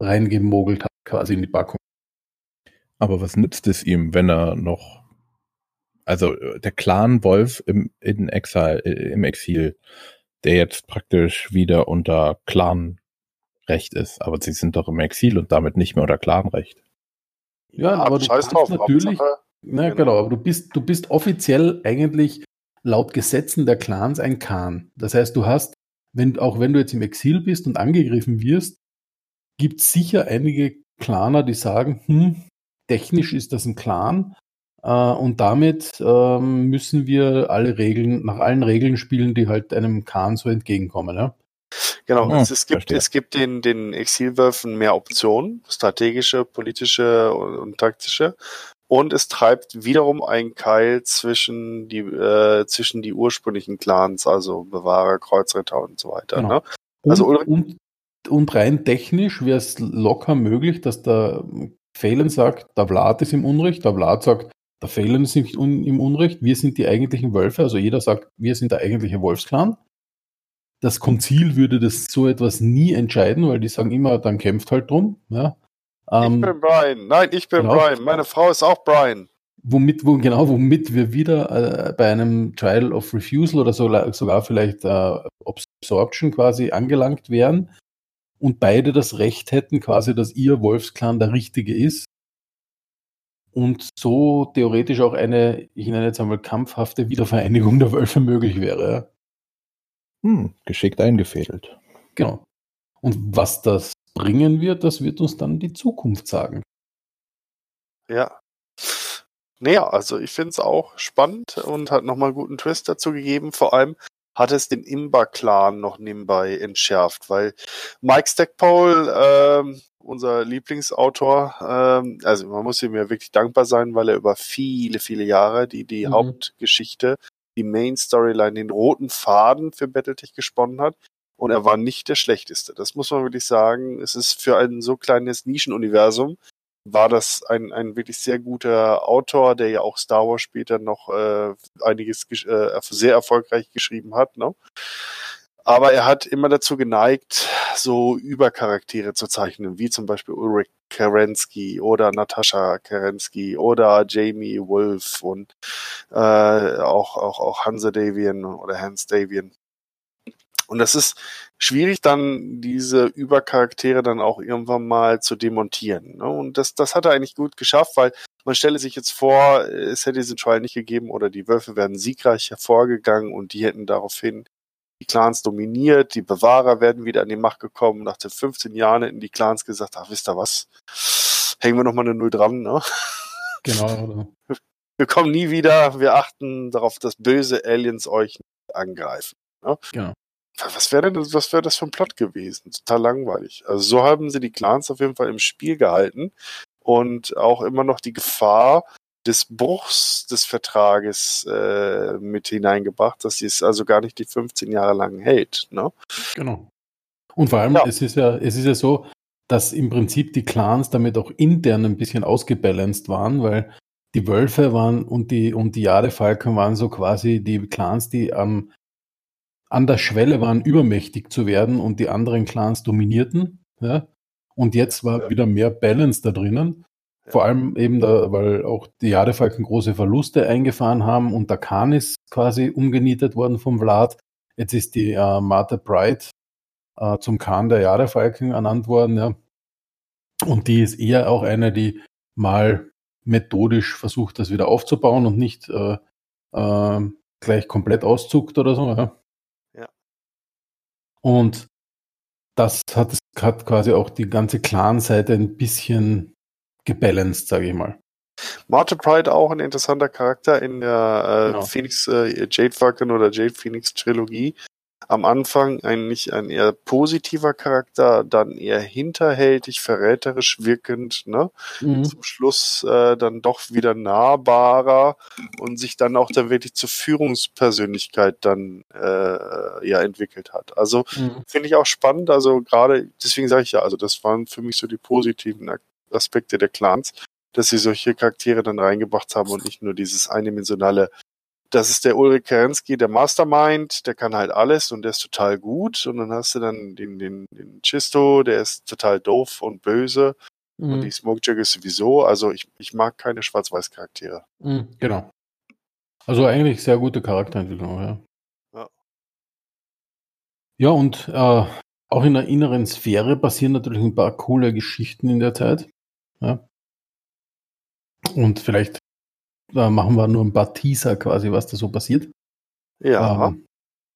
reingemogelt hat, quasi in die Packung. Aber was nützt es ihm, wenn er noch, also der Clan Wolf im, in Exil, im Exil, der jetzt praktisch wieder unter Clanrecht ist, aber sie sind doch im Exil und damit nicht mehr unter Clanrecht. Ja, aber du kannst drauf, natürlich, na, genau. genau, aber du bist, du bist offiziell eigentlich laut Gesetzen der Clans ein Khan. Das heißt, du hast, wenn, auch wenn du jetzt im Exil bist und angegriffen wirst, gibt es sicher einige Claner, die sagen, hm, technisch ist das ein Clan äh, und damit ähm, müssen wir alle Regeln, nach allen Regeln spielen, die halt einem Khan so entgegenkommen. Ja? Genau, hm, es, gibt, es gibt den, den Exilwölfen mehr Optionen, strategische, politische und, und taktische. Und es treibt wiederum einen Keil zwischen die, äh, zwischen die ursprünglichen Clans, also Bewahrer, Kreuzritter und so weiter. Genau. Ne? Also und, und, und rein technisch wäre es locker möglich, dass der Phelan sagt, der Vlad ist im Unrecht, der Vlad sagt, der Phelan ist im Unrecht, wir sind die eigentlichen Wölfe, also jeder sagt, wir sind der eigentliche Wolfsklan. Das Konzil würde das so etwas nie entscheiden, weil die sagen immer, dann kämpft halt drum. Ja. Ähm, ich bin Brian. Nein, ich bin genau. Brian. Meine Frau ist auch Brian. Womit, wo, genau, womit wir wieder äh, bei einem Trial of Refusal oder so, sogar vielleicht äh, Absorption quasi angelangt wären und beide das Recht hätten, quasi, dass ihr Wolfsklan der richtige ist. Und so theoretisch auch eine, ich nenne jetzt einmal kampfhafte Wiedervereinigung der Wölfe möglich wäre. Hm, geschickt eingefädelt. Genau. Und was das bringen wird, das wird uns dann die Zukunft sagen. Ja. Naja, also ich finde es auch spannend und hat nochmal einen guten Twist dazu gegeben. Vor allem hat es den Imba-Clan noch nebenbei entschärft, weil Mike Stackpole, ähm, unser Lieblingsautor, ähm, also man muss ihm ja wirklich dankbar sein, weil er über viele, viele Jahre die, die mhm. Hauptgeschichte, die Main Storyline, den roten Faden für Battletech gesponnen hat. Und er war nicht der schlechteste. Das muss man wirklich sagen. Es ist für ein so kleines Nischenuniversum war das ein, ein wirklich sehr guter Autor, der ja auch Star Wars später noch äh, einiges äh, sehr erfolgreich geschrieben hat. Ne? Aber er hat immer dazu geneigt, so Übercharaktere zu zeichnen, wie zum Beispiel Ulrich Kerensky oder Natascha Kerensky oder Jamie Wolf und äh, auch, auch, auch Hansa Davian oder Hans Davian. Und das ist schwierig, dann diese Übercharaktere dann auch irgendwann mal zu demontieren. Ne? Und das, das hat er eigentlich gut geschafft, weil man stelle sich jetzt vor, es hätte diesen Trial nicht gegeben oder die Wölfe wären siegreich hervorgegangen und die hätten daraufhin die Clans dominiert, die Bewahrer werden wieder an die Macht gekommen. Nach den 15 Jahren hätten die Clans gesagt, ach, wisst ihr was, hängen wir nochmal eine Null dran, ne? Genau. Wir kommen nie wieder, wir achten darauf, dass böse Aliens euch angreifen. Ne? Genau. Was wäre denn, was wäre das für ein Plot gewesen? Total langweilig. Also so haben sie die Clans auf jeden Fall im Spiel gehalten und auch immer noch die Gefahr des Bruchs des Vertrages äh, mit hineingebracht, dass sie es also gar nicht die 15 Jahre lang hält. Ne? Genau. Und vor allem, ja. es ist ja, es ist ja so, dass im Prinzip die Clans damit auch intern ein bisschen ausgebalanced waren, weil die Wölfe waren und die und die Jadefalken waren so quasi die Clans, die am an der Schwelle waren, übermächtig zu werden und die anderen Clans dominierten. Ja? Und jetzt war wieder mehr Balance da drinnen. Vor allem eben, da, weil auch die Jadefalken große Verluste eingefahren haben und der Khan ist quasi umgenietet worden vom Vlad. Jetzt ist die äh, Martha Bright äh, zum Khan der Jadefalken ernannt worden. Ja. Und die ist eher auch eine, die mal methodisch versucht, das wieder aufzubauen und nicht äh, ähm, gleich komplett auszuckt oder so. Ja. Ja. Und das hat, hat quasi auch die ganze Clan-Seite ein bisschen gebalanced, sage ich mal. Martin Pride auch ein interessanter Charakter in der äh, Genau. Phoenix äh, Jade Falcon oder Jade Phoenix Trilogie. Am Anfang eigentlich ein eher positiver Charakter, dann eher hinterhältig, verräterisch wirkend, ne? Mhm. Zum Schluss äh, dann doch wieder nahbarer und sich dann auch dann wirklich zur Führungspersönlichkeit dann äh, ja entwickelt hat. Also Mhm. finde ich auch spannend. Also gerade, deswegen sage ich ja, also das waren für mich so die positiven Ak- Aspekte der Clans, dass sie solche Charaktere dann reingebracht haben und nicht nur dieses eindimensionale, das ist der Ulrich Kerensky, der Mastermind, der kann halt alles und der ist total gut. Und dann hast du dann den, den, den Chisto, der ist total doof und böse. Und die Mhm. Smokejug ist sowieso. Also ich, ich mag keine Schwarz-Weiß-Charaktere. Mhm. Genau. Also eigentlich sehr gute Charakterentwicklung, ja. Ja. Ja, und äh, auch in der inneren Sphäre passieren natürlich ein paar coole Geschichten in der Zeit. Ja. Und vielleicht äh, machen wir nur ein paar Teaser quasi, was da so passiert. Ja, Ähm,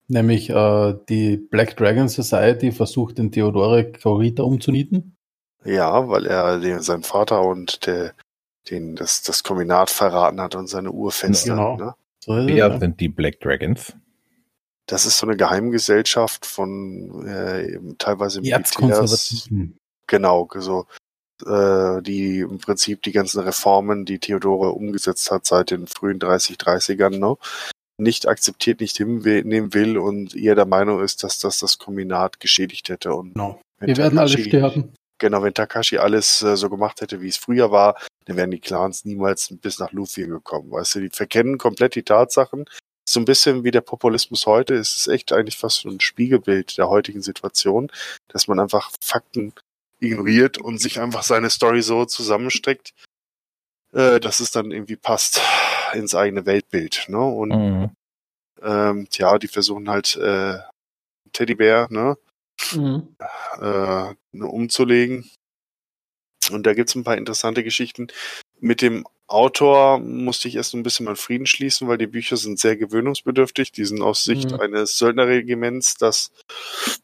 nämlich äh, die Black Dragon Society versucht den Theodore Corita umzunieten. ja, weil er den, seinen Vater und der, den, das, das Kombinat verraten hat und seine Urfenster. Genau. Ne? So Wer ja. sind die Black Dragons? Das ist so eine Geheimgesellschaft von äh, eben teilweise Militärs. Genau, so die im Prinzip die ganzen Reformen, die Theodore umgesetzt hat seit den frühen 30, 30ern, ne, nicht akzeptiert, nicht hinnehmen will und eher der Meinung ist, dass das das Kombinat geschädigt hätte. Und Genau. wenn Wir werden alle Takashi- sterben. Genau, wenn Takashi alles äh, so gemacht hätte, wie es früher war, dann wären die Clans niemals bis nach Lufia gekommen. Weißt du, die verkennen komplett die Tatsachen. So ein bisschen wie der Populismus heute. Es ist echt eigentlich fast so ein Spiegelbild der heutigen Situation, dass man einfach Fakten ignoriert und sich einfach seine Story so zusammenstreckt, äh, dass es dann irgendwie passt ins eigene Weltbild. Ne? Und Mhm. ähm, ja, die versuchen halt äh, Teddybär, ne? Mhm. äh, ne, umzulegen. Und da gibt's ein paar interessante Geschichten. Mit dem Autor musste ich erst ein bisschen meinen Frieden schließen, weil die Bücher sind sehr gewöhnungsbedürftig. Die sind aus Sicht Mhm. eines Söldnerregiments, das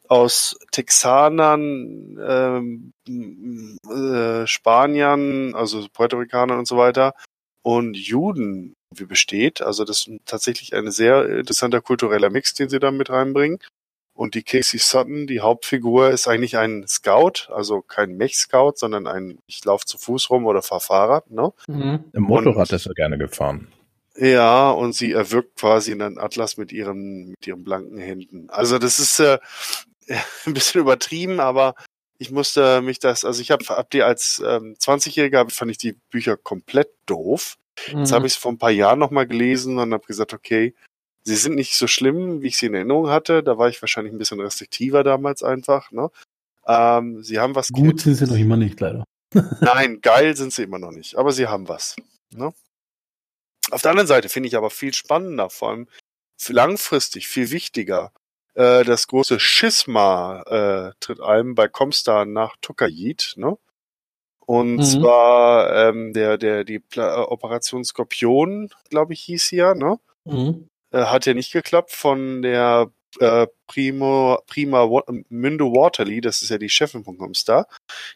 aus Texanern, ähm, äh, Spaniern, also Puerto Ricanern und so weiter und Juden wie besteht. Also das ist tatsächlich ein sehr interessanter kultureller Mix, den sie da mit reinbringen. Und die Casey Sutton, die Hauptfigur, ist eigentlich ein Scout, also kein Mech-Scout, sondern ein, ich laufe zu Fuß rum oder fahr Fahrrad, ne? Mhm. Im Motorrad Und- ist er gerne gefahren. Ja, und sie erwürgt quasi einen Atlas mit ihren, mit ihren blanken Händen. Also das ist äh, ein bisschen übertrieben, aber ich musste mich das, also ich habe hab die als ähm, 20-Jähriger, fand ich die Bücher komplett doof. Jetzt Mhm. habe ich es vor ein paar Jahren nochmal gelesen und habe gesagt, okay, sie sind nicht so schlimm, wie ich sie in Erinnerung hatte. Da war ich wahrscheinlich ein bisschen restriktiver damals einfach. Ne? Ähm, sie haben was Gut sind sie noch immer nicht, leider. Nein, geil sind sie immer noch nicht, aber sie haben was. Ne? Auf der anderen Seite finde ich aber viel spannender, vor allem langfristig viel wichtiger. Äh, das große Schisma äh, tritt einem bei Comstar nach Tokajit, ne? Und Mhm. zwar ähm, der der die Pla Operation Skorpion, glaube ich, hieß sie ja, ne? Mhm. Äh, hat ja nicht geklappt von der äh, Primo, Prima Wa Mündo Waterly, das ist ja die Chefin von Comstar.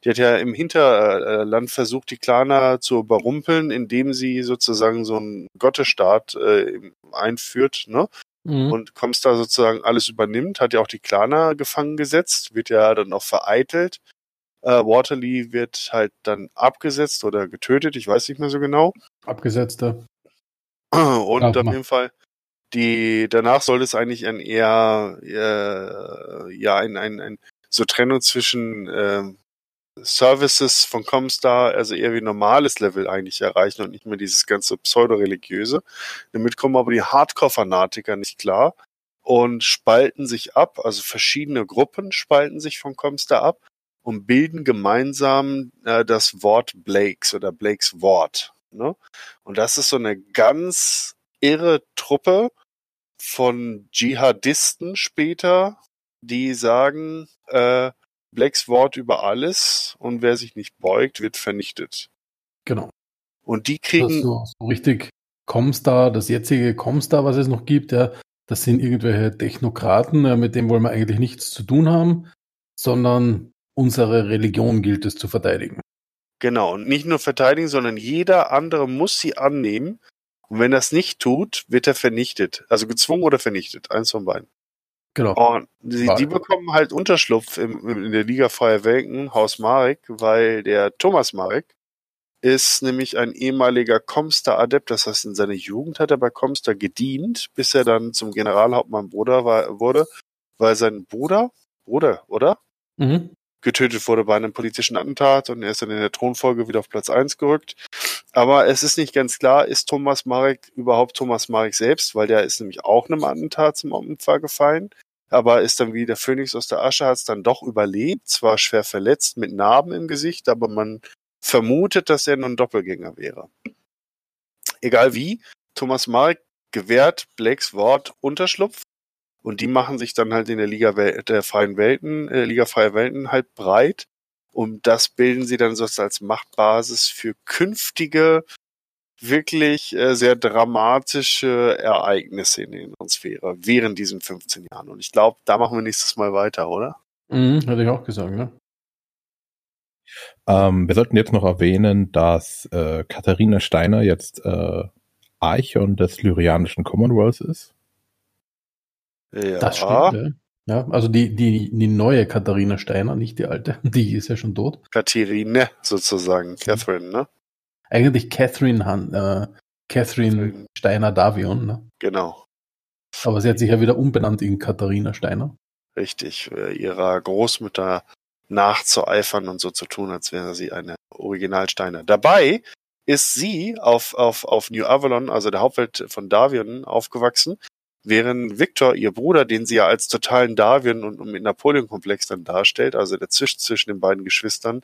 Die hat ja im Hinterland versucht, die Klaner zu überrumpeln, indem sie sozusagen so einen Gottesstaat äh, einführt, ne? Mhm. Und Comstar sozusagen alles übernimmt, hat ja auch die Klaner gefangen gesetzt, wird ja dann auch vereitelt. Äh, Waterly wird halt dann abgesetzt oder getötet, ich weiß nicht mehr so genau. Abgesetzter. Und auf jeden Fall, die, danach soll es eigentlich ein eher, äh, ja, ein, ein, ein, so Trennung zwischen ähm, Services von Comstar, also eher wie normales Level eigentlich erreichen und nicht mehr dieses ganze pseudo-religiöse. Damit kommen aber die Hardcore-Fanatiker nicht klar und spalten sich ab, also verschiedene Gruppen spalten sich von Comstar ab und bilden gemeinsam äh, das Wort Blakes oder Blakes Wort. Ne? Und das ist so eine ganz irre Truppe von Dschihadisten später, die sagen, äh, Blacks Wort über alles und wer sich nicht beugt, wird vernichtet. Genau. Und die Das kriegen, ist so, so richtig Comstar, das jetzige Comstar, was es noch gibt, ja, das sind irgendwelche Technokraten, ja, mit denen wollen wir eigentlich nichts zu tun haben, sondern unsere Religion gilt es zu verteidigen. Genau, und nicht nur verteidigen, sondern jeder andere muss sie annehmen. Und wenn er es nicht tut, wird er vernichtet. Also gezwungen oder vernichtet. Eins von beiden. Genau. Und die, die bekommen halt Unterschlupf im, im, in der Liga Freie Welten, Haus Marek, weil der Thomas Marek ist nämlich ein ehemaliger Comstar-Adept. Das heißt, in seiner Jugend hat er bei Comstar gedient, bis er dann zum Generalhauptmann Bruder war, wurde, weil sein Bruder, Bruder, oder? Mhm. Getötet wurde bei einem politischen Attentat und er ist dann in der Thronfolge wieder auf Platz 1 gerückt. Aber es ist nicht ganz klar, ist Thomas Marek überhaupt Thomas Marek selbst, weil der ist nämlich auch einem Attentat zum Opfer gefallen, aber ist dann wie der Phönix aus der Asche, hat es dann doch überlebt, zwar schwer verletzt mit Narben im Gesicht, aber man vermutet, dass er nur ein Doppelgänger wäre. Egal wie, Thomas Marek gewährt Blakes Wort Unterschlupf und die machen sich dann halt in der Liga Wel der freien Welten, äh, Liga freie Welten halt breit. Und das bilden sie dann so als Machtbasis für künftige, wirklich äh, sehr dramatische Ereignisse in der inneren Sphäre während diesen 15 Jahren. Und ich glaube, da machen wir nächstes Mal weiter, oder? Mhm, hätte ich auch gesagt, ne? Ähm, wir sollten jetzt noch erwähnen, dass äh, Katharina Steiner jetzt äh, Archon des Lyrianischen Commonwealths ist. Ja. Das stimmt, ja. ja. Also die, die, die neue Katharina Steiner, nicht die alte, die ist ja schon tot. Katharine sozusagen, Catherine, ne? Eigentlich Catherine Han, äh, Catherine Steiner Davion, ne? Genau. Aber sie hat sich ja wieder umbenannt in Katharina Steiner. Richtig, äh, ihrer Großmutter nachzueifern und so zu tun, als wäre sie eine Originalsteiner. Dabei ist sie auf, auf, auf New Avalon, also der Hauptwelt von Davion, aufgewachsen, während Victor, ihr Bruder, den sie ja als totalen Davion und, mit Napoleon-Komplex dann darstellt, also der Zwisch zwischen den beiden Geschwistern,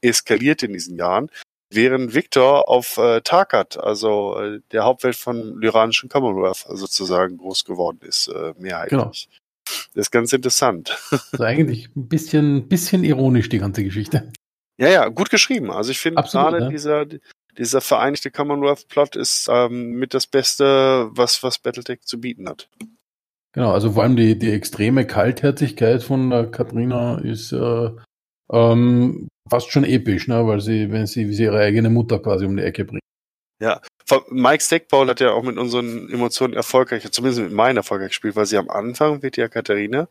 eskaliert in diesen Jahren, während Victor auf äh, Tarkat, also äh, der Hauptwelt von Lyranischen Commonwealth sozusagen groß geworden ist, äh, mehrheitlich. Das ist ganz interessant. Also eigentlich ein bisschen, bisschen ironisch, die ganze Geschichte. Ja, ja, gut geschrieben. Also ich finde gerade ja. dieser, dieser vereinigte Commonwealth-Plot ist ähm, mit das Beste, was, was Battletech zu bieten hat. Genau, also vor allem die, die extreme Kaltherzigkeit von der Katharina ist äh, ähm, fast schon episch, ne? weil sie, wenn sie, wie sie ihre eigene Mutter quasi um die Ecke bringt. Von- Mike Stackpole hat ja auch mit unseren Emotionen erfolgreich, zumindest mit meinen erfolgreich gespielt, weil sie am Anfang wird ja Katharina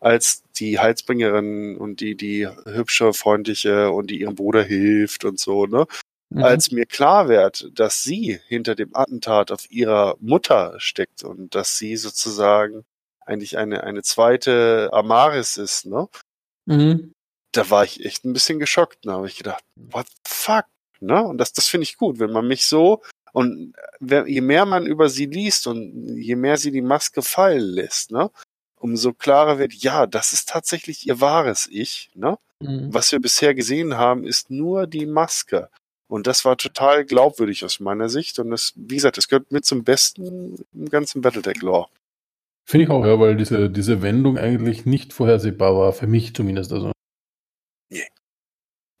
als die Heilsbringerin und die, die hübsche, freundliche und die ihrem Bruder hilft und so, ne? Mhm. als mir klar wird, dass sie hinter dem Attentat auf ihrer Mutter steckt und dass sie sozusagen eigentlich eine, eine zweite Amaris ist, ne? Mhm. Da war ich echt ein bisschen geschockt. Da habe ich gedacht, what the fuck? Ne? Und das, das finde ich gut, wenn man mich so und wer- je mehr man über sie liest und je mehr sie die Maske fallen lässt, ne? Umso klarer wird, ja, das ist tatsächlich ihr wahres Ich, ne? Mhm. Was wir bisher gesehen haben, ist nur die Maske. Und das war total glaubwürdig aus meiner Sicht. Und das, wie gesagt, das gehört mit zum Besten im ganzen Battletech-Lore. Finde ich auch, ja, weil diese, diese Wendung eigentlich nicht vorhersehbar war, für mich zumindest. Also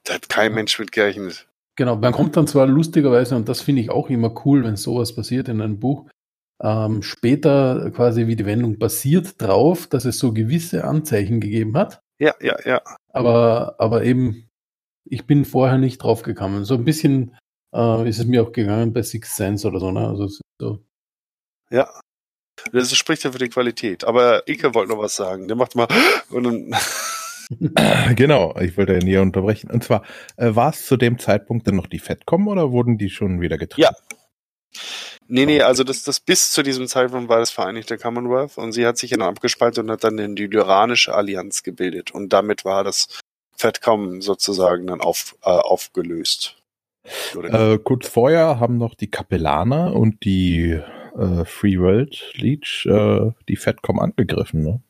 Da hat kein Mensch mit gerechnet. Genau, man kommt dann zwar lustigerweise, und das finde ich auch immer cool, wenn sowas passiert in einem Buch, ähm, später quasi wie die Wendung basiert drauf, dass es so gewisse Anzeichen gegeben hat, Ja, ja, ja. aber, aber eben, ich bin vorher nicht drauf gekommen. So ein bisschen äh, ist es mir auch gegangen bei Six Sense oder so, ne? Also so. Ja. Das spricht ja für die Qualität. Aber Ike wollte noch was sagen. Der macht mal und dann, Genau, ich wollte ja nie unterbrechen. Und zwar, äh, war es zu dem Zeitpunkt dann noch die Fettcom oder wurden die schon wieder getrennt? Ja. Nee, nee, also das, das bis zu diesem Zeitpunkt war das Vereinigte Commonwealth und sie hat sich dann abgespalten und hat dann die Lyranische Allianz gebildet und damit war das Fettcom sozusagen dann auf, äh, aufgelöst. Äh, kurz vorher haben noch die Kapellaner und die äh, Free World Leech äh, die Fettcom angegriffen, ne?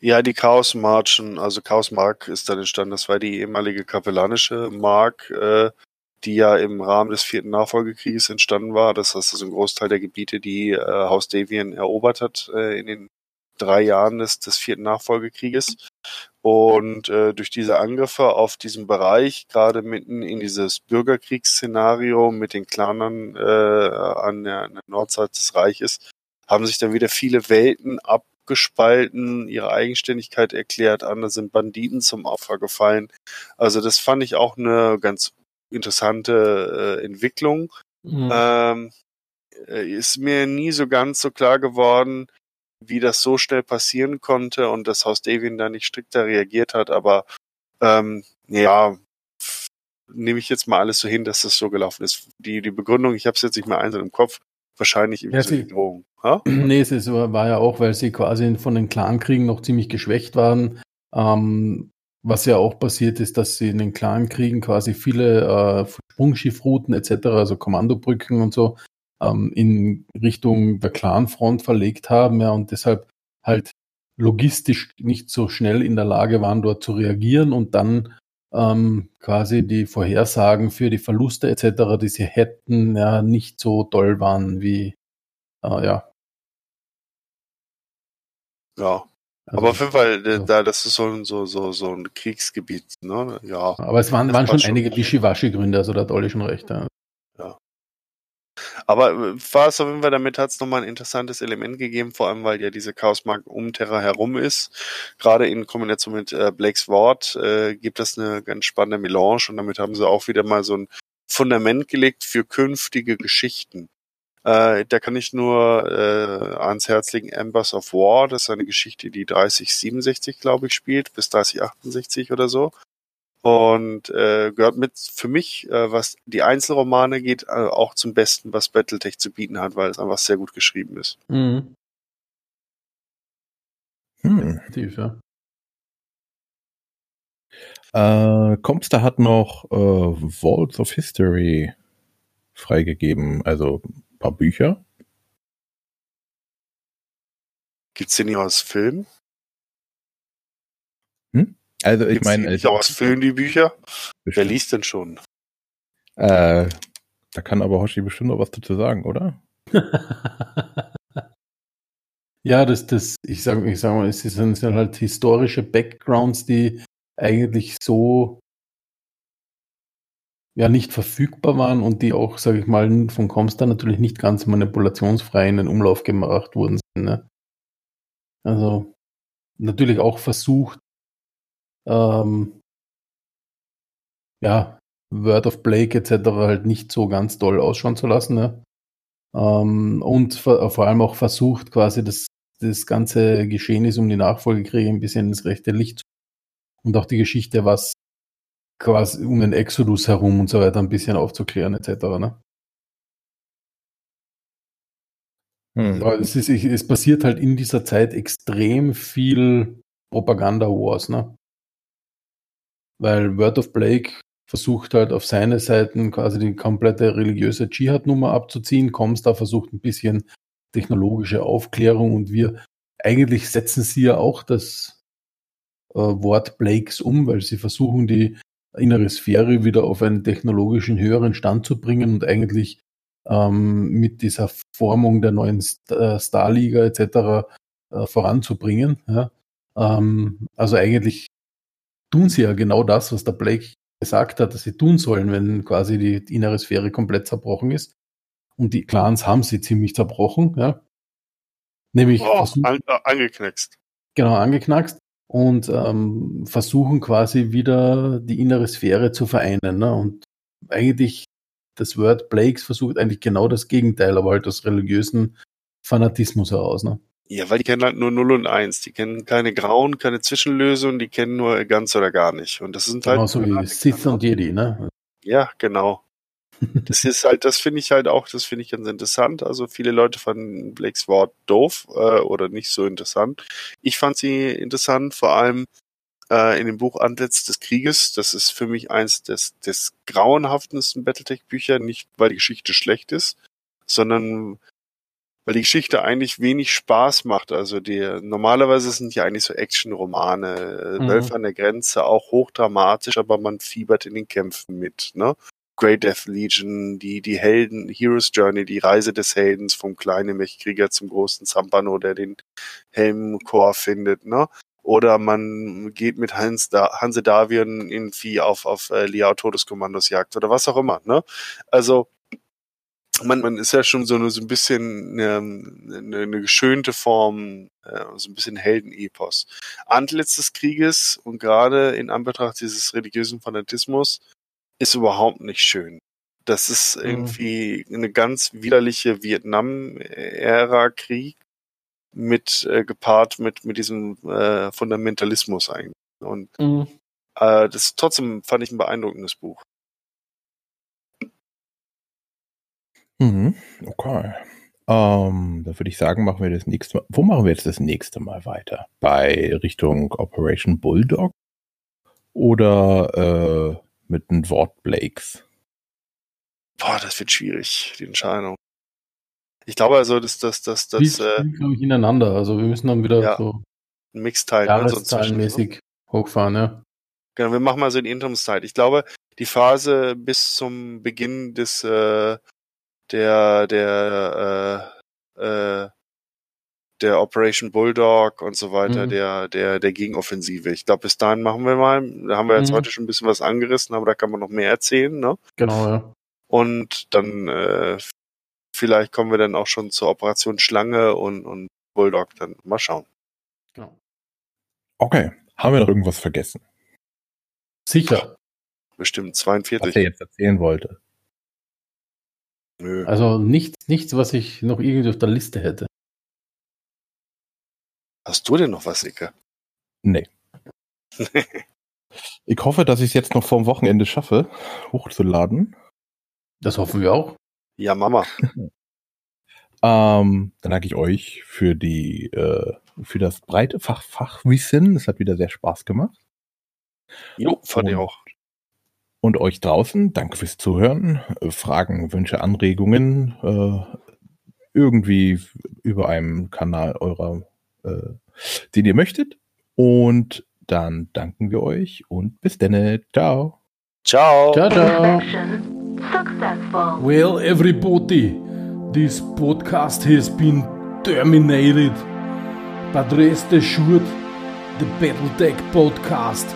Ja, die Chaos Marchen, also Chaos Mark ist dann entstanden. Das war die ehemalige kapellanische Mark, äh, die ja im Rahmen des vierten Nachfolgekrieges entstanden war. Das heißt, also ein Großteil der Gebiete, die äh, Haus Davian erobert hat äh, in den drei Jahren des, des vierten Nachfolgekrieges. Und äh, durch diese Angriffe auf diesen Bereich, gerade mitten in dieses Bürgerkriegsszenario mit den Clanern äh, an, der, an der Nordseite des Reiches, haben sich dann wieder viele Welten abgespalten, ihre Eigenständigkeit erklärt, andere sind Banditen zum Opfer gefallen. Also das fand ich auch eine ganz interessante äh, Entwicklung. Mhm. Ähm, äh, ist mir nie so ganz so klar geworden, wie das so schnell passieren konnte und dass Haus Davian da nicht strikter reagiert hat, aber ähm, ja, nehme ich jetzt mal alles so hin, dass das so gelaufen ist. Die, die Begründung, ich habe es jetzt nicht mehr einzeln im Kopf, wahrscheinlich irgendwie Ja, sie- Drohung. Ha? Nee, es war ja auch, weil sie quasi von den Clankriegen noch ziemlich geschwächt waren. Ähm, was ja auch passiert ist, dass sie in den Clankriegen quasi viele äh, Sprungschiffrouten etc., also Kommandobrücken und so, ähm, in Richtung der Clanfront verlegt haben, ja, und deshalb halt logistisch nicht so schnell in der Lage waren, dort zu reagieren und dann ähm, quasi die Vorhersagen für die Verluste etc., die sie hätten, ja, nicht so toll waren wie, äh, ja, Ja. also- Aber auf jeden Fall, äh, so. da, das ist so ein, so, so, so ein Kriegsgebiet, ne? Ja. Aber es waren, waren war schon schon- einige Wischiwaschi-Gründe, also da hat Olli schon recht. Ja. Aber äh, war es auf jeden Fall, damit hat es nochmal ein interessantes Element gegeben, vor allem weil ja diese Chaosmark um Terra herum ist. Gerade in Kombination mit äh, Blakes Wort äh, gibt es eine ganz spannende Melange und damit haben sie auch wieder mal so ein Fundament gelegt für künftige Geschichten. Äh, da kann ich nur äh, ans Herz legen Embers of War. Das ist eine Geschichte, die 3067, glaube ich, spielt, bis 3068 oder so. Und äh, gehört mit für mich, äh, was die Einzelromane geht, äh, auch zum Besten, was Battletech zu bieten hat, weil es einfach sehr gut geschrieben ist. Mhm. Hm. Tief, ja. Äh, Comster hat noch äh, Vaults of History freigegeben, also ein paar Bücher. Gibt's den nicht aus Film? Also ich meine, die nicht aus Film die Bücher? Wer bestimmt. liest denn schon? Äh, da kann aber Hoshi bestimmt noch was dazu sagen, oder? ja, das, das, ich sage ich sag mal, es sind sind halt historische Backgrounds, die eigentlich so ja nicht verfügbar waren und die auch, sage ich mal, von Comstar natürlich nicht ganz manipulationsfrei in den Umlauf gebracht wurden. sind, Ne? Also natürlich auch versucht, ähm, ja, Word of Blake etc. halt nicht so ganz doll ausschauen zu lassen. Ne? Ähm, und vor, vor allem auch versucht, quasi das, das ganze Geschehnis um die Nachfolgekriege ein bisschen ins rechte Licht zu und auch die Geschichte, was quasi um den Exodus herum und so weiter ein bisschen aufzuklären etc. Ne? Hm. Es, ist, es passiert halt in dieser Zeit extrem viel Propaganda-Wars, ne? Weil Word of Blake versucht halt auf seine Seiten quasi die komplette religiöse Dschihad-Nummer abzuziehen. Comstar versucht ein bisschen technologische Aufklärung und wir eigentlich setzen sie ja auch das äh, Wort Blakes um, weil sie versuchen, die innere Sphäre wieder auf einen technologischen höheren Stand zu bringen und eigentlich ähm, mit dieser Formung der neuen äh, Starliga etc. Äh, voranzubringen. Ja? Ähm, also eigentlich tun sie ja genau das, was der Blake gesagt hat, dass sie tun sollen, wenn quasi die, innere Sphäre komplett zerbrochen ist. Und die Clans haben sie ziemlich zerbrochen, ja. Nämlich Oh, an, äh, angeknackst. genau angeknackst und ähm, versuchen quasi wieder die innere Sphäre zu vereinen. Ne? Und eigentlich das Word Blakes versucht eigentlich genau das Gegenteil, aber halt aus religiösen Fanatismus heraus. Ne? Ja, weil die kennen halt nur 0 und 1. Die kennen keine Grauen, keine Zwischenlösung, die kennen nur ganz oder gar nicht. Und das sind halt. Genauso wie Sith und Jedi. Ne? Ja, genau. Das ist halt, das finde ich halt auch, das finde ich ganz interessant. Also viele Leute fanden Blakes Wort doof äh, oder nicht so interessant. Ich fand sie interessant, vor allem äh, in dem Buch Antlitz des Krieges. Das ist für mich eins des, des grauenhaftesten Battletech-Bücher, nicht weil die Geschichte schlecht ist, sondern weil die Geschichte eigentlich wenig Spaß macht. Also die normalerweise sind ja eigentlich so Action-Romane, äh, Mhm. Wölfe an der Grenze, auch hochdramatisch, aber man fiebert in den Kämpfen mit. Ne? Great Death Legion, die, die Helden, Heroes Journey, die Reise des Heldens vom kleinen Mechkrieger zum großen Zampano, der den Helmchor findet, ne? Oder man geht mit Hans da Hanse Davian irgendwie auf, auf äh, Liao Todeskommandos Jagd oder was auch immer, ne? Also, man, man ist ja schon so, eine, so ein bisschen ähm, eine, eine geschönte Form, äh, so ein bisschen Heldenepos. Antlitz des Krieges und gerade in Anbetracht dieses religiösen Fanatismus ist überhaupt nicht schön. Das ist Mhm. irgendwie eine ganz widerliche Vietnam-Ära-Krieg mit äh, gepaart mit mit diesem äh, Fundamentalismus eigentlich. Und Mhm. äh, das trotzdem fand ich ein beeindruckendes Buch. Mhm. Okay. Ähm, dann würde ich sagen, machen wir das nächste Mal. Wo machen wir jetzt das nächste Mal weiter? Bei Richtung Operation Bulldog oder äh, mit den Wort Blakes? Boah, das wird schwierig, die Entscheidung. Ich glaube also, dass das das Die das äh, glaube ich, ineinander. Also wir müssen dann wieder Ja. so ein Mixteil ne, so inzwischen, ne? hochfahren, ja. Genau, wir machen mal so eine Interimszeit. Ich glaube, die Phase bis zum Beginn des äh, der der äh, äh, der Operation Bulldog und so weiter, Mhm. der der der Gegenoffensive. Ich glaube, bis dahin machen wir mal. Da haben wir jetzt Mhm. heute schon ein bisschen was angerissen, aber da kann man noch mehr erzählen, ne? Genau, ja. Und dann äh, vielleicht kommen wir dann auch schon zur Operation Schlange und und Bulldog. Dann mal schauen. Genau. Okay. Haben wir noch irgendwas vergessen, Sicher. Bestimmt was 42. er jetzt erzählen wollte? Nö. Also nichts, nichts, was ich noch irgendwie auf der Liste hätte. Hast du denn noch was, Icke? Nee. Ich hoffe, dass ich es jetzt noch vorm Wochenende schaffe, hochzuladen. Das hoffen wir auch. Ja, Mama. Ähm, dann danke ich euch für die, äh, für das breite Fach Fachwissen. Es hat wieder sehr Spaß gemacht. Jo, fand ich Und- auch. Und euch draußen, danke fürs Zuhören. Äh, Fragen, Wünsche, Anregungen, äh, irgendwie über einen Kanal eurer, äh, den ihr möchtet. Und dann danken wir euch und bis denne. Ciao. Ciao. Ciao, ciao. Well, everybody, this podcast has been terminated. But rest assured, the Battletech podcast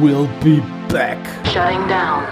will be back. Shutting down.